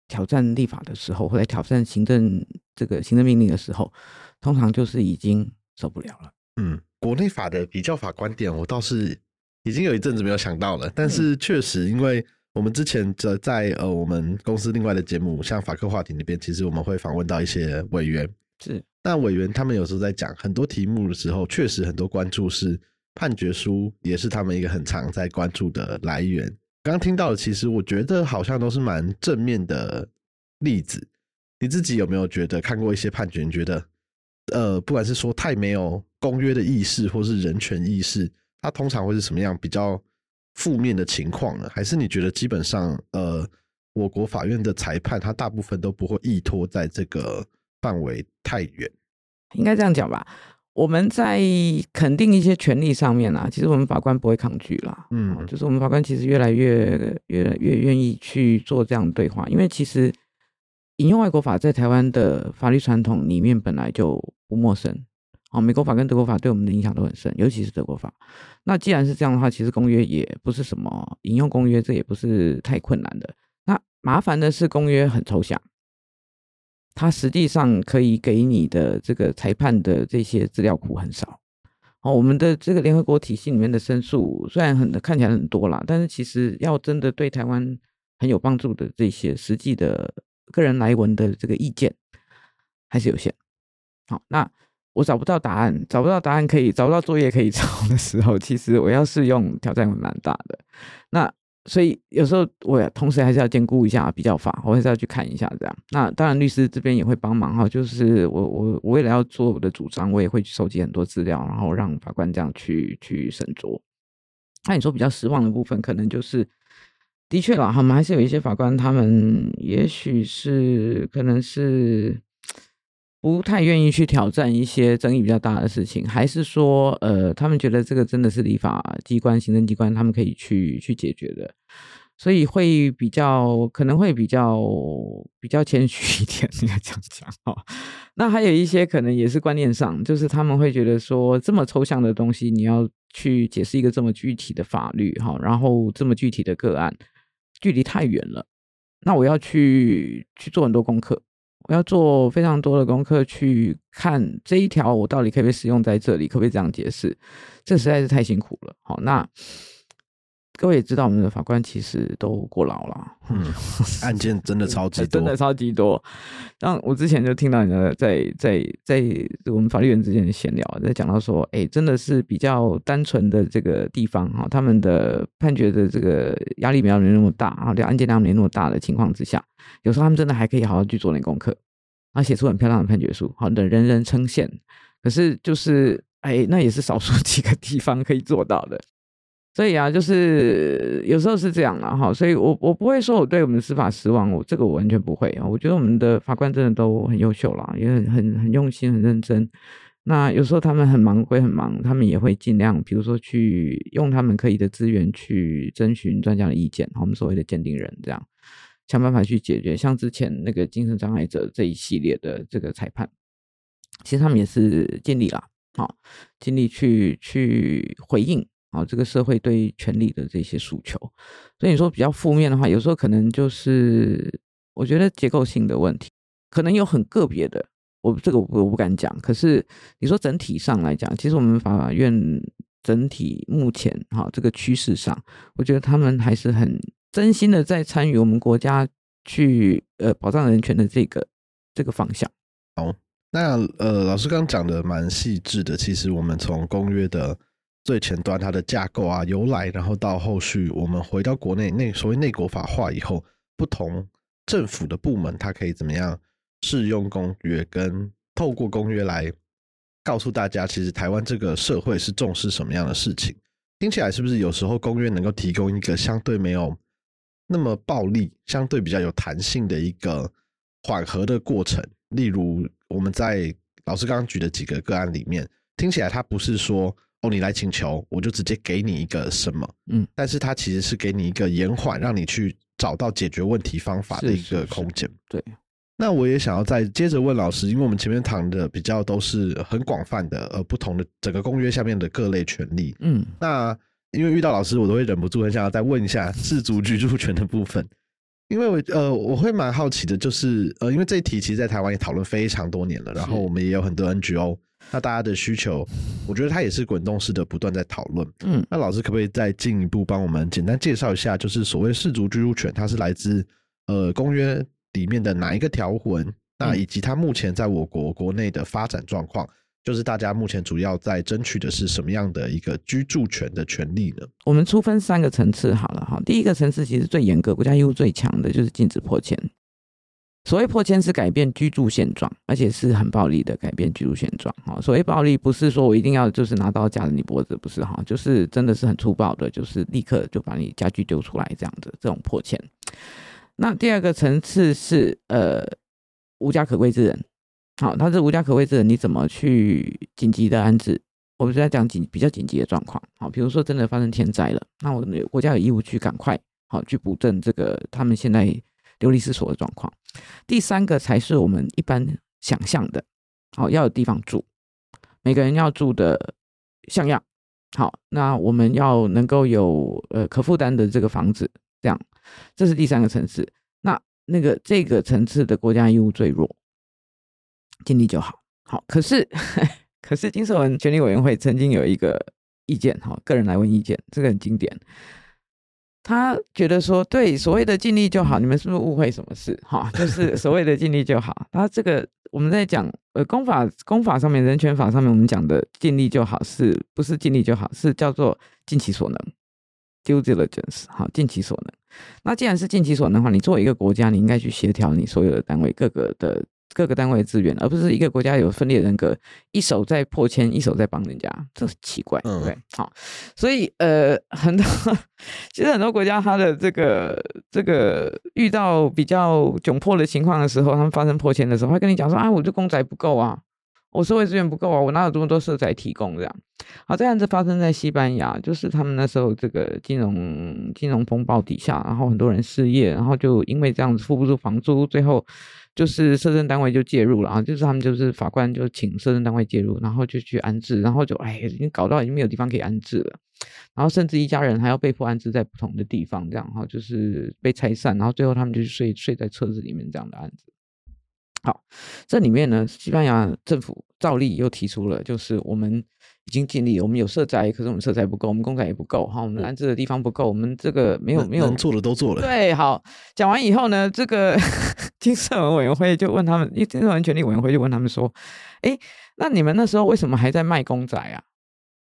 S2: 挑战立法的时候，或者挑战行政这个行政命令的时候，通常就是已经受不了了。
S1: 嗯，国内法的比较法观点，我倒是已经有一阵子没有想到了。但是确实，因为我们之前在在呃我们公司另外的节目，像法科话题那边，其实我们会访问到一些委员。
S2: 是，
S1: 那委员他们有时候在讲很多题目的时候，确实很多关注是判决书，也是他们一个很常在关注的来源。刚刚听到的，其实我觉得好像都是蛮正面的例子。你自己有没有觉得看过一些判决？你觉得？呃，不管是说太没有公约的意识，或是人权意识，它通常会是什么样比较负面的情况呢？还是你觉得基本上，呃，我国法院的裁判，它大部分都不会依托在这个范围太远？
S2: 应该这样讲吧。我们在肯定一些权利上面啊，其实我们法官不会抗拒啦。嗯，就是我们法官其实越来越、越来越愿意去做这样对话，因为其实。引用外国法在台湾的法律传统里面本来就不陌生，哦，美国法跟德国法对我们的影响都很深，尤其是德国法。那既然是这样的话，其实公约也不是什么引用公约，这也不是太困难的。那麻烦的是公约很抽象，它实际上可以给你的这个裁判的这些资料库很少。哦，我们的这个联合国体系里面的申诉虽然很看起来很多啦，但是其实要真的对台湾很有帮助的这些实际的。个人来文的这个意见还是有限。好，那我找不到答案，找不到答案可以找不到作业可以抄的时候，其实我要试用挑战会蛮大的。那所以有时候我同时还是要兼顾一下比较法，我还是要去看一下这样。那当然律师这边也会帮忙哈，就是我我我为了要做我的主张，我也会去收集很多资料，然后让法官这样去去审酌。那你说比较失望的部分，可能就是的确啦，我们还是有一些法官，他们也许是可能是。不太愿意去挑战一些争议比较大的事情，还是说，呃，他们觉得这个真的是立法机关、行政机关他们可以去去解决的，所以会比较可能会比较比较谦虚一点，应该这样讲哈。那还有一些可能也是观念上，就是他们会觉得说，这么抽象的东西，你要去解释一个这么具体的法律哈，然后这么具体的个案，距离太远了，那我要去去做很多功课。我要做非常多的功课去看这一条，我到底可不可以使用在这里？可不可以这样解释？这实在是太辛苦了。好，那。各位也知道，我们的法官其实都过劳了。
S1: 嗯，案件真的超级多，
S2: 真的超级多。然后我之前就听到你的在在在我们法律人之间的闲聊，在讲到说，哎，真的是比较单纯的这个地方哈，他们的判决的这个压力没有那么大啊，案件量没那么大的情况之下，有时候他们真的还可以好好去做点功课，然后写出很漂亮的判决书，好的人人称羡。可是就是哎，那也是少数几个地方可以做到的。所以啊，就是有时候是这样了哈，所以我我不会说我对我们的司法失望，我这个我完全不会啊。我觉得我们的法官真的都很优秀啦，也很很很用心、很认真。那有时候他们很忙归很忙，他们也会尽量，比如说去用他们可以的资源去征询专家的意见，我们所谓的鉴定人这样想办法去解决。像之前那个精神障碍者这一系列的这个裁判，其实他们也是尽力了，好尽力去去回应。啊，这个社会对权力的这些诉求，所以你说比较负面的话，有时候可能就是我觉得结构性的问题，可能有很个别的，我这个我不我不敢讲。可是你说整体上来讲，其实我们法院整体目前哈这个趋势上，我觉得他们还是很真心的在参与我们国家去呃保障人权的这个这个方向。
S1: 好，那呃老师刚讲的蛮细致的，其实我们从公约的。最前端它的架构啊由来，然后到后续我们回到国内内所谓内国法化以后，不同政府的部门它可以怎么样适用公约，跟透过公约来告诉大家，其实台湾这个社会是重视什么样的事情？听起来是不是有时候公约能够提供一个相对没有那么暴力、相对比较有弹性的一个缓和的过程？例如我们在老师刚刚举的几个个案里面，听起来它不是说。哦，你来请求，我就直接给你一个什么，嗯，但是它其实是给你一个延缓，让你去找到解决问题方法的一个空间。
S2: 对，
S1: 那我也想要再接着问老师，因为我们前面谈的比较都是很广泛的，呃，不同的整个公约下面的各类权利，嗯，那因为遇到老师，我都会忍不住很想要再问一下自主居住权的部分，因为我呃，我会蛮好奇的，就是呃，因为这一题其实，在台湾也讨论非常多年了，然后我们也有很多 NGO。那大家的需求，我觉得它也是滚动式的，不断在讨论。嗯，那老师可不可以再进一步帮我们简单介绍一下，就是所谓氏族居住权，它是来自呃公约里面的哪一个条文？那以及它目前在我国国内的发展状况，就是大家目前主要在争取的是什么样的一个居住权的权利呢？
S2: 我们粗分三个层次好了哈。第一个层次其实最严格、国家义务最强的就是禁止破迁。所谓破迁是改变居住现状，而且是很暴力的改变居住现状。哈，所谓暴力不是说我一定要就是拿刀架着你脖子，不是哈，就是真的是很粗暴的，就是立刻就把你家具丢出来这样子这种破迁。那第二个层次是呃无家可归之人，好，他是无家可归之人，你怎么去紧急的安置？我们是在讲紧比较紧急的状况，好，比如说真的发生天灾了，那我们国家有义务去赶快好去补正这个他们现在。流离失所的状况，第三个才是我们一般想象的，好要有地方住，每个人要住的像样，好，那我们要能够有呃可负担的这个房子，这样，这是第三个层次。那那个这个层次的国家义务最弱，尽力就好，好。可是 可是金色文权利委员会曾经有一个意见，哈，个人来问意见，这个很经典。他觉得说，对所谓的尽力就好，你们是不是误会什么事？哈，就是所谓的尽力就好。他这个我们在讲，呃，公法公法上面，人权法上面，我们讲的尽力就好，是不是尽力就好？是叫做尽其所能。due diligence，好，尽其所能。那既然是尽其所能的话，你作为一个国家，你应该去协调你所有的单位各个的。各个单位的资源，而不是一个国家有分裂人格，一手在破千，一手在帮人家，这是奇怪，对不对？好，所以呃，很 多其实很多国家，它的这个这个遇到比较窘迫的情况的时候，他们发生破千的时候，会跟你讲说啊，我这公仔不够啊，我社会资源不够啊，我哪有这么多社仔提供这样？好，这样子发生在西班牙，就是他们那时候这个金融金融风暴底下，然后很多人失业，然后就因为这样子付不出房租，最后。就是社政单位就介入了啊，就是他们就是法官就请社政单位介入，然后就去安置，然后就哎，已经搞到已经没有地方可以安置了，然后甚至一家人还要被迫安置在不同的地方，这样哈，就是被拆散，然后最后他们就睡睡在车子里面这样的案子。好，这里面呢，西班牙政府照例又提出了，就是我们已经尽力，我们有设宅，可是我们设宅不够，我们公仔也不够，哈，我们安置的地方不够，我们这个没有没有
S1: 做的都做了。
S2: 对，好，讲完以后呢，这个 金社文委员会就问他们，因为金社文权利委员会就问他们说，哎，那你们那时候为什么还在卖公仔啊？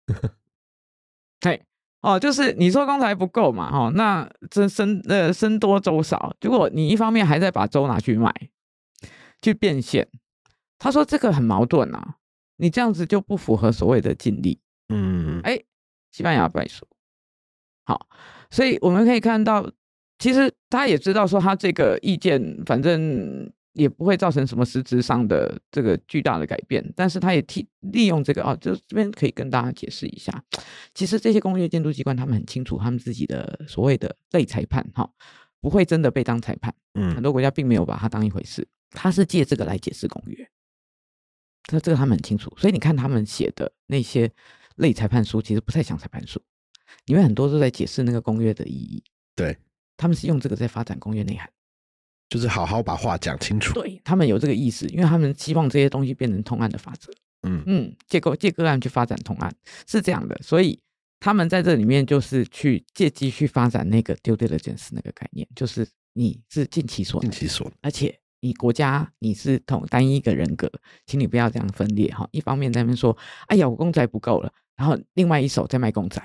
S2: 对，哦，就是你说公仔不够嘛，哦，那这生呃生多粥少，结果你一方面还在把粥拿去卖。去变现，他说这个很矛盾啊，你这样子就不符合所谓的尽力。嗯，哎，西班牙败诉，好，所以我们可以看到，其实他也知道说他这个意见，反正也不会造成什么实质上的这个巨大的改变，但是他也替利用这个啊，就这边可以跟大家解释一下，其实这些工业监督机关他们很清楚他们自己的所谓的类裁判哈，不会真的被当裁判，嗯，很多国家并没有把它当一回事。他是借这个来解释公约，这这个他们很清楚，所以你看他们写的那些类裁判书，其实不太像裁判书，因为很多都在解释那个公约的意义。
S1: 对，
S2: 他们是用这个在发展公约内涵，
S1: 就是好好把话讲清楚。
S2: 对他们有这个意思，因为他们希望这些东西变成通案的法则。嗯嗯，借个借个案去发展通案是这样的，所以他们在这里面就是去借机去发展那个丢掉的件事那个概念，就是你是尽其所
S1: 尽其所能，
S2: 而且。你国家你是同单一一个人格，请你不要这样分裂哈。一方面在那边说，哎呀，我公仔不够了，然后另外一手在卖公仔，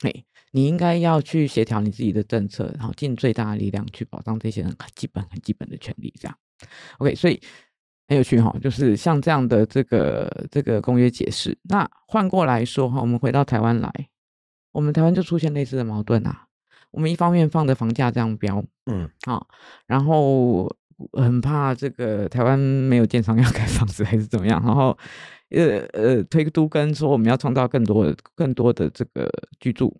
S2: 哎，你应该要去协调你自己的政策，然后尽最大的力量去保障这些人很基本、很基本的权利。这样，OK，所以很有趣哈，就是像这样的这个这个公约解释。那换过来说哈，我们回到台湾来，我们台湾就出现类似的矛盾啊。我们一方面放着房价这样飙，嗯，好，然后。很怕这个台湾没有建商要盖房子还是怎么样，然后呃呃推都跟说我们要创造更多更多的这个居住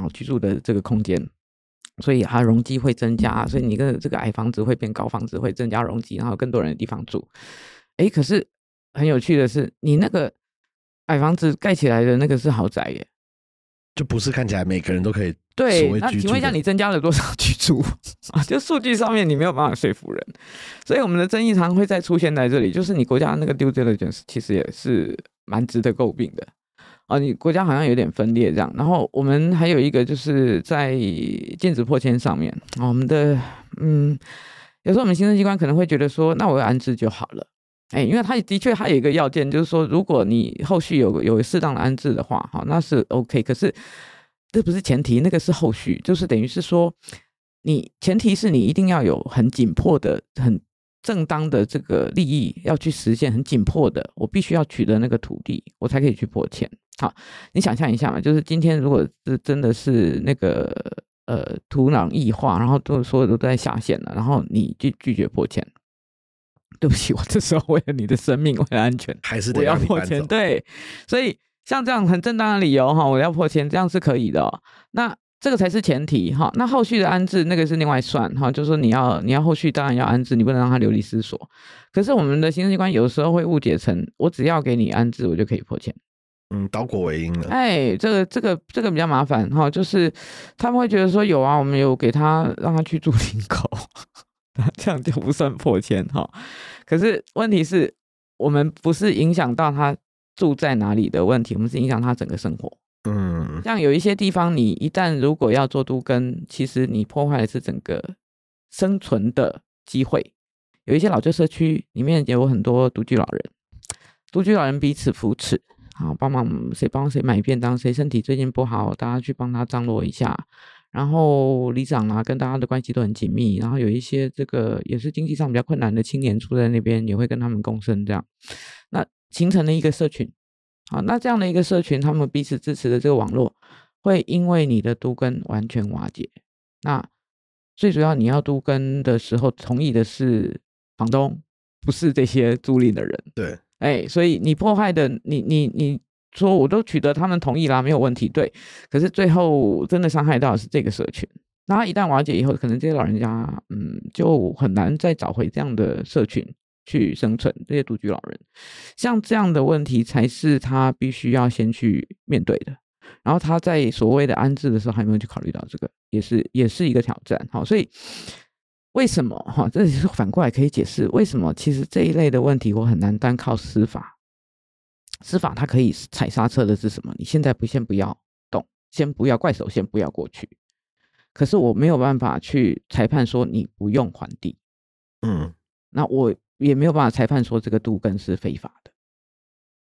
S2: 啊居住的这个空间，所以它容积会增加，所以你的这个矮房子会变高房子会增加容积，然后更多人的地方住。哎，可是很有趣的是，你那个矮房子盖起来的那个是豪宅耶。
S1: 就不是看起来每个人都可以
S2: 对，那请问一下，你增加了多少居住 啊？就数据上面你没有办法说服人，所以我们的争议常会再出现在这里，就是你国家那个 due diligence 其实也是蛮值得诟病的啊。你国家好像有点分裂这样，然后我们还有一个就是在禁止破迁上面，我们的嗯，有时候我们行政机关可能会觉得说，那我要安置就好了。哎，因为它的确，还有一个要件，就是说，如果你后续有有适当的安置的话，哈，那是 OK。可是这不是前提，那个是后续，就是等于是说，你前提是你一定要有很紧迫的、很正当的这个利益要去实现，很紧迫的，我必须要取得那个土地，我才可以去破钱。好，你想象一下嘛，就是今天如果是真的是那个呃土壤异化，然后都所有都在下线了，然后你就拒绝破钱。对不起，我这时候为了你的生命，为了安全，
S1: 还是
S2: 我要破钱。对，所以像这样很正当的理由哈，我要破千，这样是可以的。那这个才是前提哈。那后续的安置那个是另外算哈，就是说你要你要后续当然要安置，你不能让他流离失所。可是我们的行政机关有时候会误解成，我只要给你安置，我就可以破千。
S1: 嗯，倒果为因了。
S2: 哎，这个这个这个比较麻烦哈，就是他们会觉得说有啊，我们有给他让他去住林口。这样就不算破千哈，可是问题是我们不是影响到他住在哪里的问题，我们是影响他整个生活。嗯，像有一些地方，你一旦如果要做都跟，其实你破坏的是整个生存的机会。有一些老旧社区里面也有很多独居老人，独居老人彼此扶持，好，帮忙谁帮谁买便当，谁身体最近不好，大家去帮他张罗一下。然后里长啊，跟大家的关系都很紧密。然后有一些这个也是经济上比较困难的青年住在那边，也会跟他们共生，这样，那形成了一个社群。好，那这样的一个社群，他们彼此支持的这个网络，会因为你的都根完全瓦解。那最主要你要都根的时候，同意的是房东，不是这些租赁的人。
S1: 对，
S2: 哎，所以你破坏的，你你你。说我都取得他们同意啦，没有问题。对，可是最后真的伤害到的是这个社群。那一旦瓦解以后，可能这些老人家，嗯，就很难再找回这样的社群去生存。这些独居老人，像这样的问题才是他必须要先去面对的。然后他在所谓的安置的时候，还没有去考虑到这个，也是也是一个挑战。好，所以为什么哈？这也是反过来可以解释为什么其实这一类的问题，我很难单靠司法。司法它可以踩刹车的是什么？你现在不先不要动，先不要怪手，先不要过去。可是我没有办法去裁判说你不用还地，
S1: 嗯，
S2: 那我也没有办法裁判说这个杜根是非法的。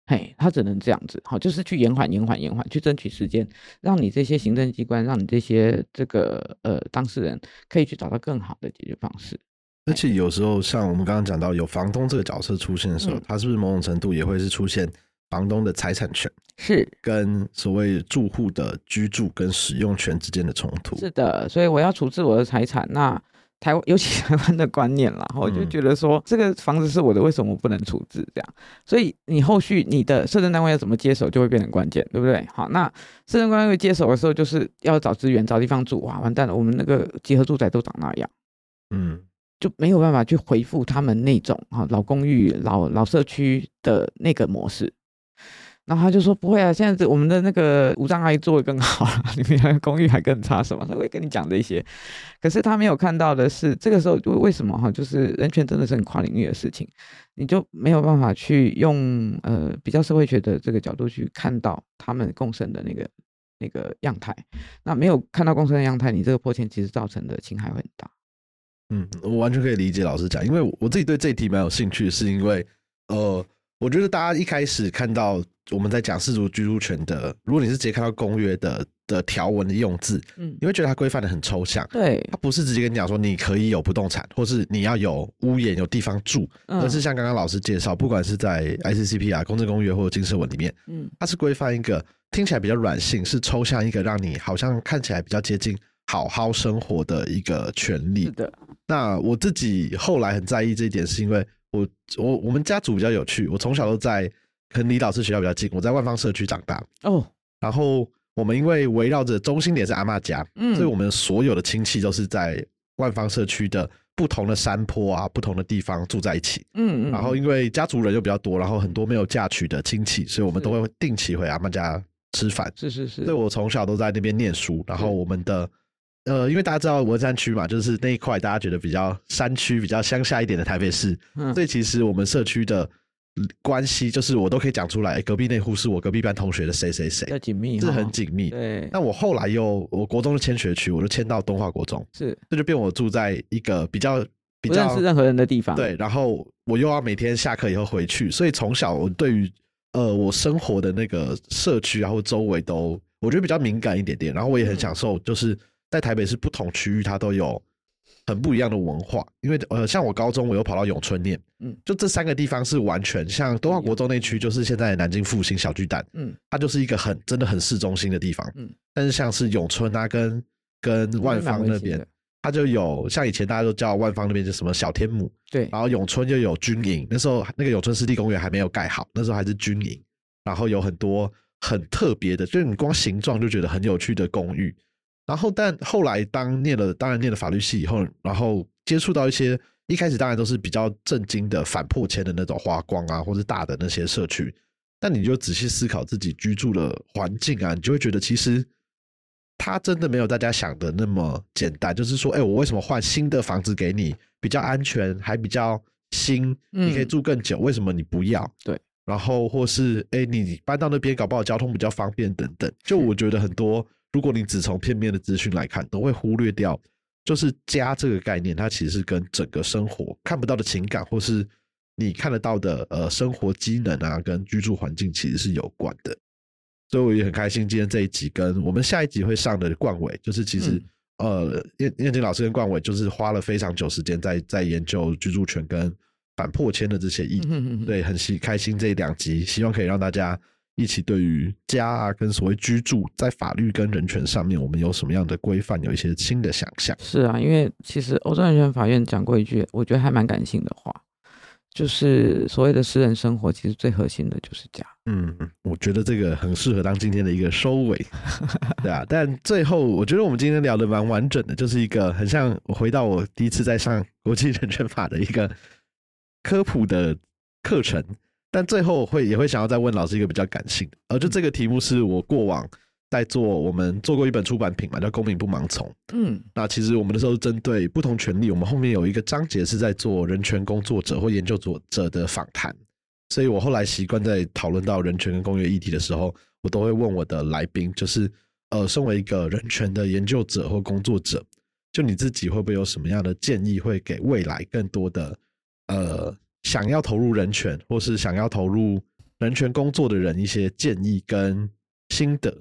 S2: 嘿，他只能这样子，好，就是去延缓、延缓、延缓，去争取时间，让你这些行政机关，让你这些这个呃当事人可以去找到更好的解决方式。
S1: 而且有时候像我们刚刚讲到有房东这个角色出现的时候，他是不是某种程度也会是出现？房东的财产权
S2: 是
S1: 跟所谓住户的居住跟使用权之间的冲突。
S2: 是的，所以我要处置我的财产。那台湾尤其台湾的观念啦，我就觉得说这个房子是我的，为什么我不能处置？这样，所以你后续你的社政单位要怎么接手，就会变成关键，对不对？好，那社政单位接手的时候，就是要找资源、找地方住。哇，完蛋了，我们那个集合住宅都长那样，
S1: 嗯，
S2: 就没有办法去回复他们那种哈老公寓、老老社区的那个模式。然后他就说不会啊，现在我们的那个无障碍做的更好了，你们公寓还更差什么？他会跟你讲这些，可是他没有看到的是，这个时候就为什么哈？就是人权真的是很跨领域的事情，你就没有办法去用呃比较社会学的这个角度去看到他们共生的那个那个样态。那没有看到共生的样态，你这个破欠其实造成的侵害会很大。
S1: 嗯，我完全可以理解老师讲，因为我自己对这一题蛮有兴趣，是因为呃。我觉得大家一开始看到我们在讲氏族居住权的，如果你是直接看到公约的的条文的用字，嗯，你会觉得它规范的很抽象，
S2: 对，
S1: 它不是直接跟你讲说你可以有不动产，或是你要有屋檐有地方住，而是像刚刚老师介绍，不管是在 ICCP 啊、公证公约或者金社文里面，嗯，它是规范一个听起来比较软性，是抽象一个让你好像看起来比较接近好好生活的一个权利。
S2: 是的，
S1: 那我自己后来很在意这一点，是因为。我我我们家族比较有趣，我从小都在跟离老师学校比较近，我在万方社区长大
S2: 哦。
S1: 然后我们因为围绕着中心点是阿妈家，嗯，所以我们所有的亲戚都是在万方社区的不同的山坡啊、不同的地方住在一起，嗯嗯。然后因为家族人又比较多，然后很多没有嫁娶的亲戚，所以我们都会定期回阿妈家吃饭。
S2: 是是是。
S1: 所以我从小都在那边念书，然后我们的。呃，因为大家知道文山区嘛，就是那一块大家觉得比较山区、比较乡下一点的台北市，所以其实我们社区的关系，就是我都可以讲出来，隔壁那户是我隔壁班同学的谁谁谁，
S2: 要紧密，
S1: 是很紧密。
S2: 对。
S1: 那我后来又，我国中的迁学区，我就迁到东华国中，
S2: 是，
S1: 这就变我住在一个比较比较
S2: 不认识任何人的地方。
S1: 对，然后我又要每天下课以后回去，所以从小我对于呃我生活的那个社区然后周围都，我觉得比较敏感一点点，然后我也很享受，就是。在台北市不同区域，它都有很不一样的文化。因为呃，像我高中，我又跑到永春念，嗯，就这三个地方是完全像东华国中那区，就是现在南京复兴小巨蛋，嗯，它就是一个很真的很市中心的地方，嗯。但是像是永春啊，跟跟万方那边，它就有像以前大家都叫万方那边就什么小天母，
S2: 对。
S1: 然后永春就有军营，那时候那个永春湿地公园还没有盖好，那时候还是军营。然后有很多很特别的，就是你光形状就觉得很有趣的公寓。然后，但后来当念了，当然念了法律系以后，然后接触到一些一开始当然都是比较震惊的反破迁的那种花光啊，或者大的那些社区。但你就仔细思考自己居住的环境啊，你就会觉得其实它真的没有大家想的那么简单。就是说，哎，我为什么换新的房子给你，比较安全，还比较新，你可以住更久，为什么你不要？
S2: 对。
S1: 然后或是哎，你搬到那边搞不好交通比较方便等等。就我觉得很多。如果你只从片面的资讯来看，都会忽略掉，就是家这个概念，它其实是跟整个生活看不到的情感，或是你看得到的呃生活机能啊，跟居住环境其实是有关的。所以我也很开心，今天这一集跟我们下一集会上的冠伟，就是其实、呃燕燕京老师跟冠伟就是花了非常久时间在在研究居住权跟反破迁的这些议题。
S2: 嗯，
S1: 对，很喜开心这两集，希望可以让大家一起对于家啊跟所谓居住在法律跟人权上面，我们有什么样的规范，有一些新的想象。
S2: 是啊，因为其实欧洲人权法院讲过一句，我觉得还蛮感性的话，就是所谓的私人生活，其实最核心的就是家。
S1: 嗯，我觉得这个很适合当今天的一个收尾，对啊。但最后，我觉得我们今天聊的蛮完整的，就是一个很像我回到我第一次在上国际人权法的一个科普的课程。但最后会也会想要再问老师一个比较感性。的，而就这个题目是我过往在做，我们做过一本出版品嘛，叫《公民不盲从》。
S2: 嗯。
S1: 那其实我们那时候针对不同权利，我们后面有一个章节是在做人权工作者或研究者的访谈，所以我后来习惯在讨论到人权跟公约议题的时候，我都会问我的来宾，就是呃，身为一个人权的研究者或工作者，就你自己会不会有什么样的建议，会给未来更多的呃想要投入人权或是想要投入人权工作的人一些建议跟心得？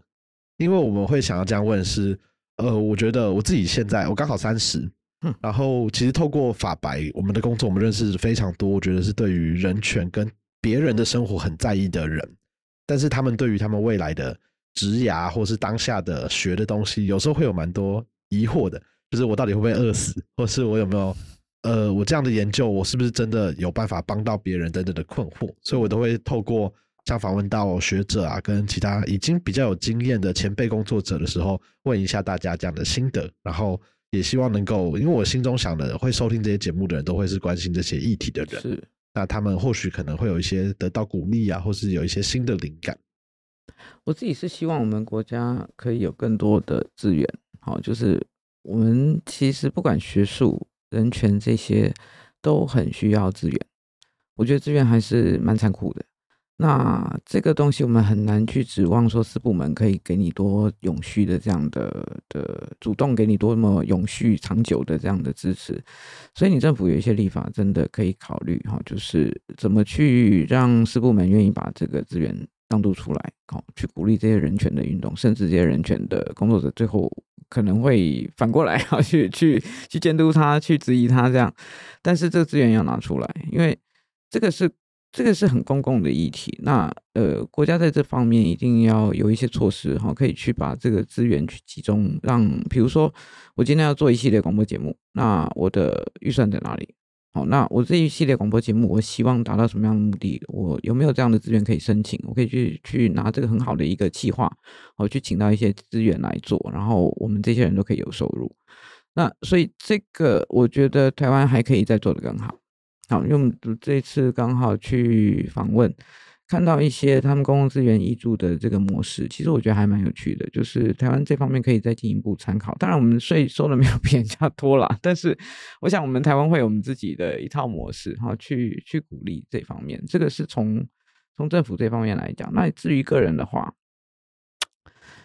S1: 因为我们会想要这样问是，呃，我觉得我自己现在我刚好三十
S2: 嗯，
S1: 然后其实透过法白我们的工作，我们认识非常多，我觉得是对于人权跟别人的生活很在意的人，但是他们对于他们未来的职涯或是当下的学的东西，有时候会有蛮多疑惑的，就是我到底会不会饿死，或是我有没有呃，我这样的研究，我是不是真的有办法帮到别人等等的困惑，所以我都会透过像访问到学者啊，跟其他已经比较有经验的前辈工作者的时候，问一下大家这样的心得，然后也希望能够，因为我心中想的，会收听这些节目的人都会是关心这些议题的人，
S2: 是。
S1: 那他们或许可能会有一些得到鼓励啊，或是有一些新的灵感。
S2: 我自己是希望我们国家可以有更多的资源，好，就是我们其实不管学术、人权这些都很需要资源。我觉得资源还是蛮残酷的。那这个东西我们很难去指望说四部门可以给你多永续的这样的的主动给你多么永续长久的这样的支持，所以你政府有一些立法真的可以考虑哈，就是怎么去让四部门愿意把这个资源让渡出来，好去鼓励这些人权的运动，甚至这些人权的工作者最后可能会反过来 要去去去监督他，去质疑他这样，但是这个资源要拿出来，因为这个是。这个是很公共的议题，那呃，国家在这方面一定要有一些措施哈，可以去把这个资源去集中，让比如说我今天要做一系列广播节目，那我的预算在哪里？好，那我这一系列广播节目，我希望达到什么样的目的？我有没有这样的资源可以申请？我可以去去拿这个很好的一个计划，我去请到一些资源来做，然后我们这些人都可以有收入。那所以这个我觉得台湾还可以再做得更好。好，因为我们这次刚好去访问，看到一些他们公共资源挹注的这个模式，其实我觉得还蛮有趣的。就是台湾这方面可以再进一步参考。当然，我们税收的没有 比人家多啦，但是我想我们台湾会有我们自己的一套模式，哈，去去鼓励这方面。这个是从从政府这方面来讲。那至于个人的话，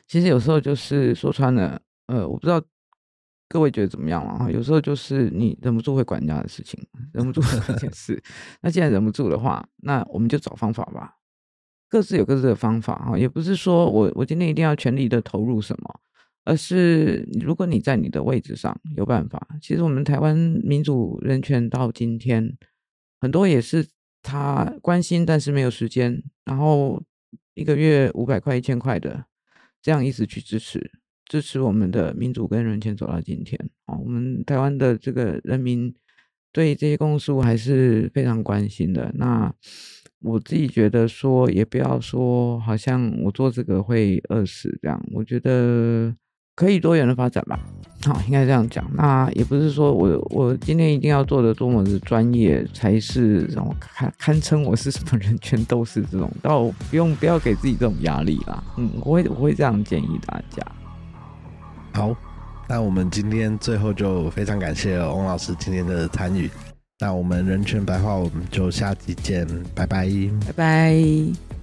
S2: 其实有时候就是说穿了，呃，我不知道。各位觉得怎么样啊？有时候就是你忍不住会管人家的事情，忍不住这件 事。那既然忍不住的话，那我们就找方法吧。各自有各自的方法哈，也不是说我我今天一定要全力的投入什么，而是如果你在你的位置上有办法。其实我们台湾民主人权到今天，很多也是他关心，但是没有时间，然后一个月五百块、一千块的这样一直去支持。支持我们的民主跟人权走到今天啊，我们台湾的这个人民对这些公诉还是非常关心的。那我自己觉得说，也不要说好像我做这个会饿死这样，我觉得可以多元的发展吧。好，应该这样讲。那也不是说我我今天一定要做的多么的专业才是让我堪堪称我是什么人权斗士这种，倒不用不要给自己这种压力啦。嗯，我会我会这样建议大家。
S1: 好，那我们今天最后就非常感谢翁老师今天的参与。那我们人权白话，我们就下集见，拜拜，
S2: 拜拜。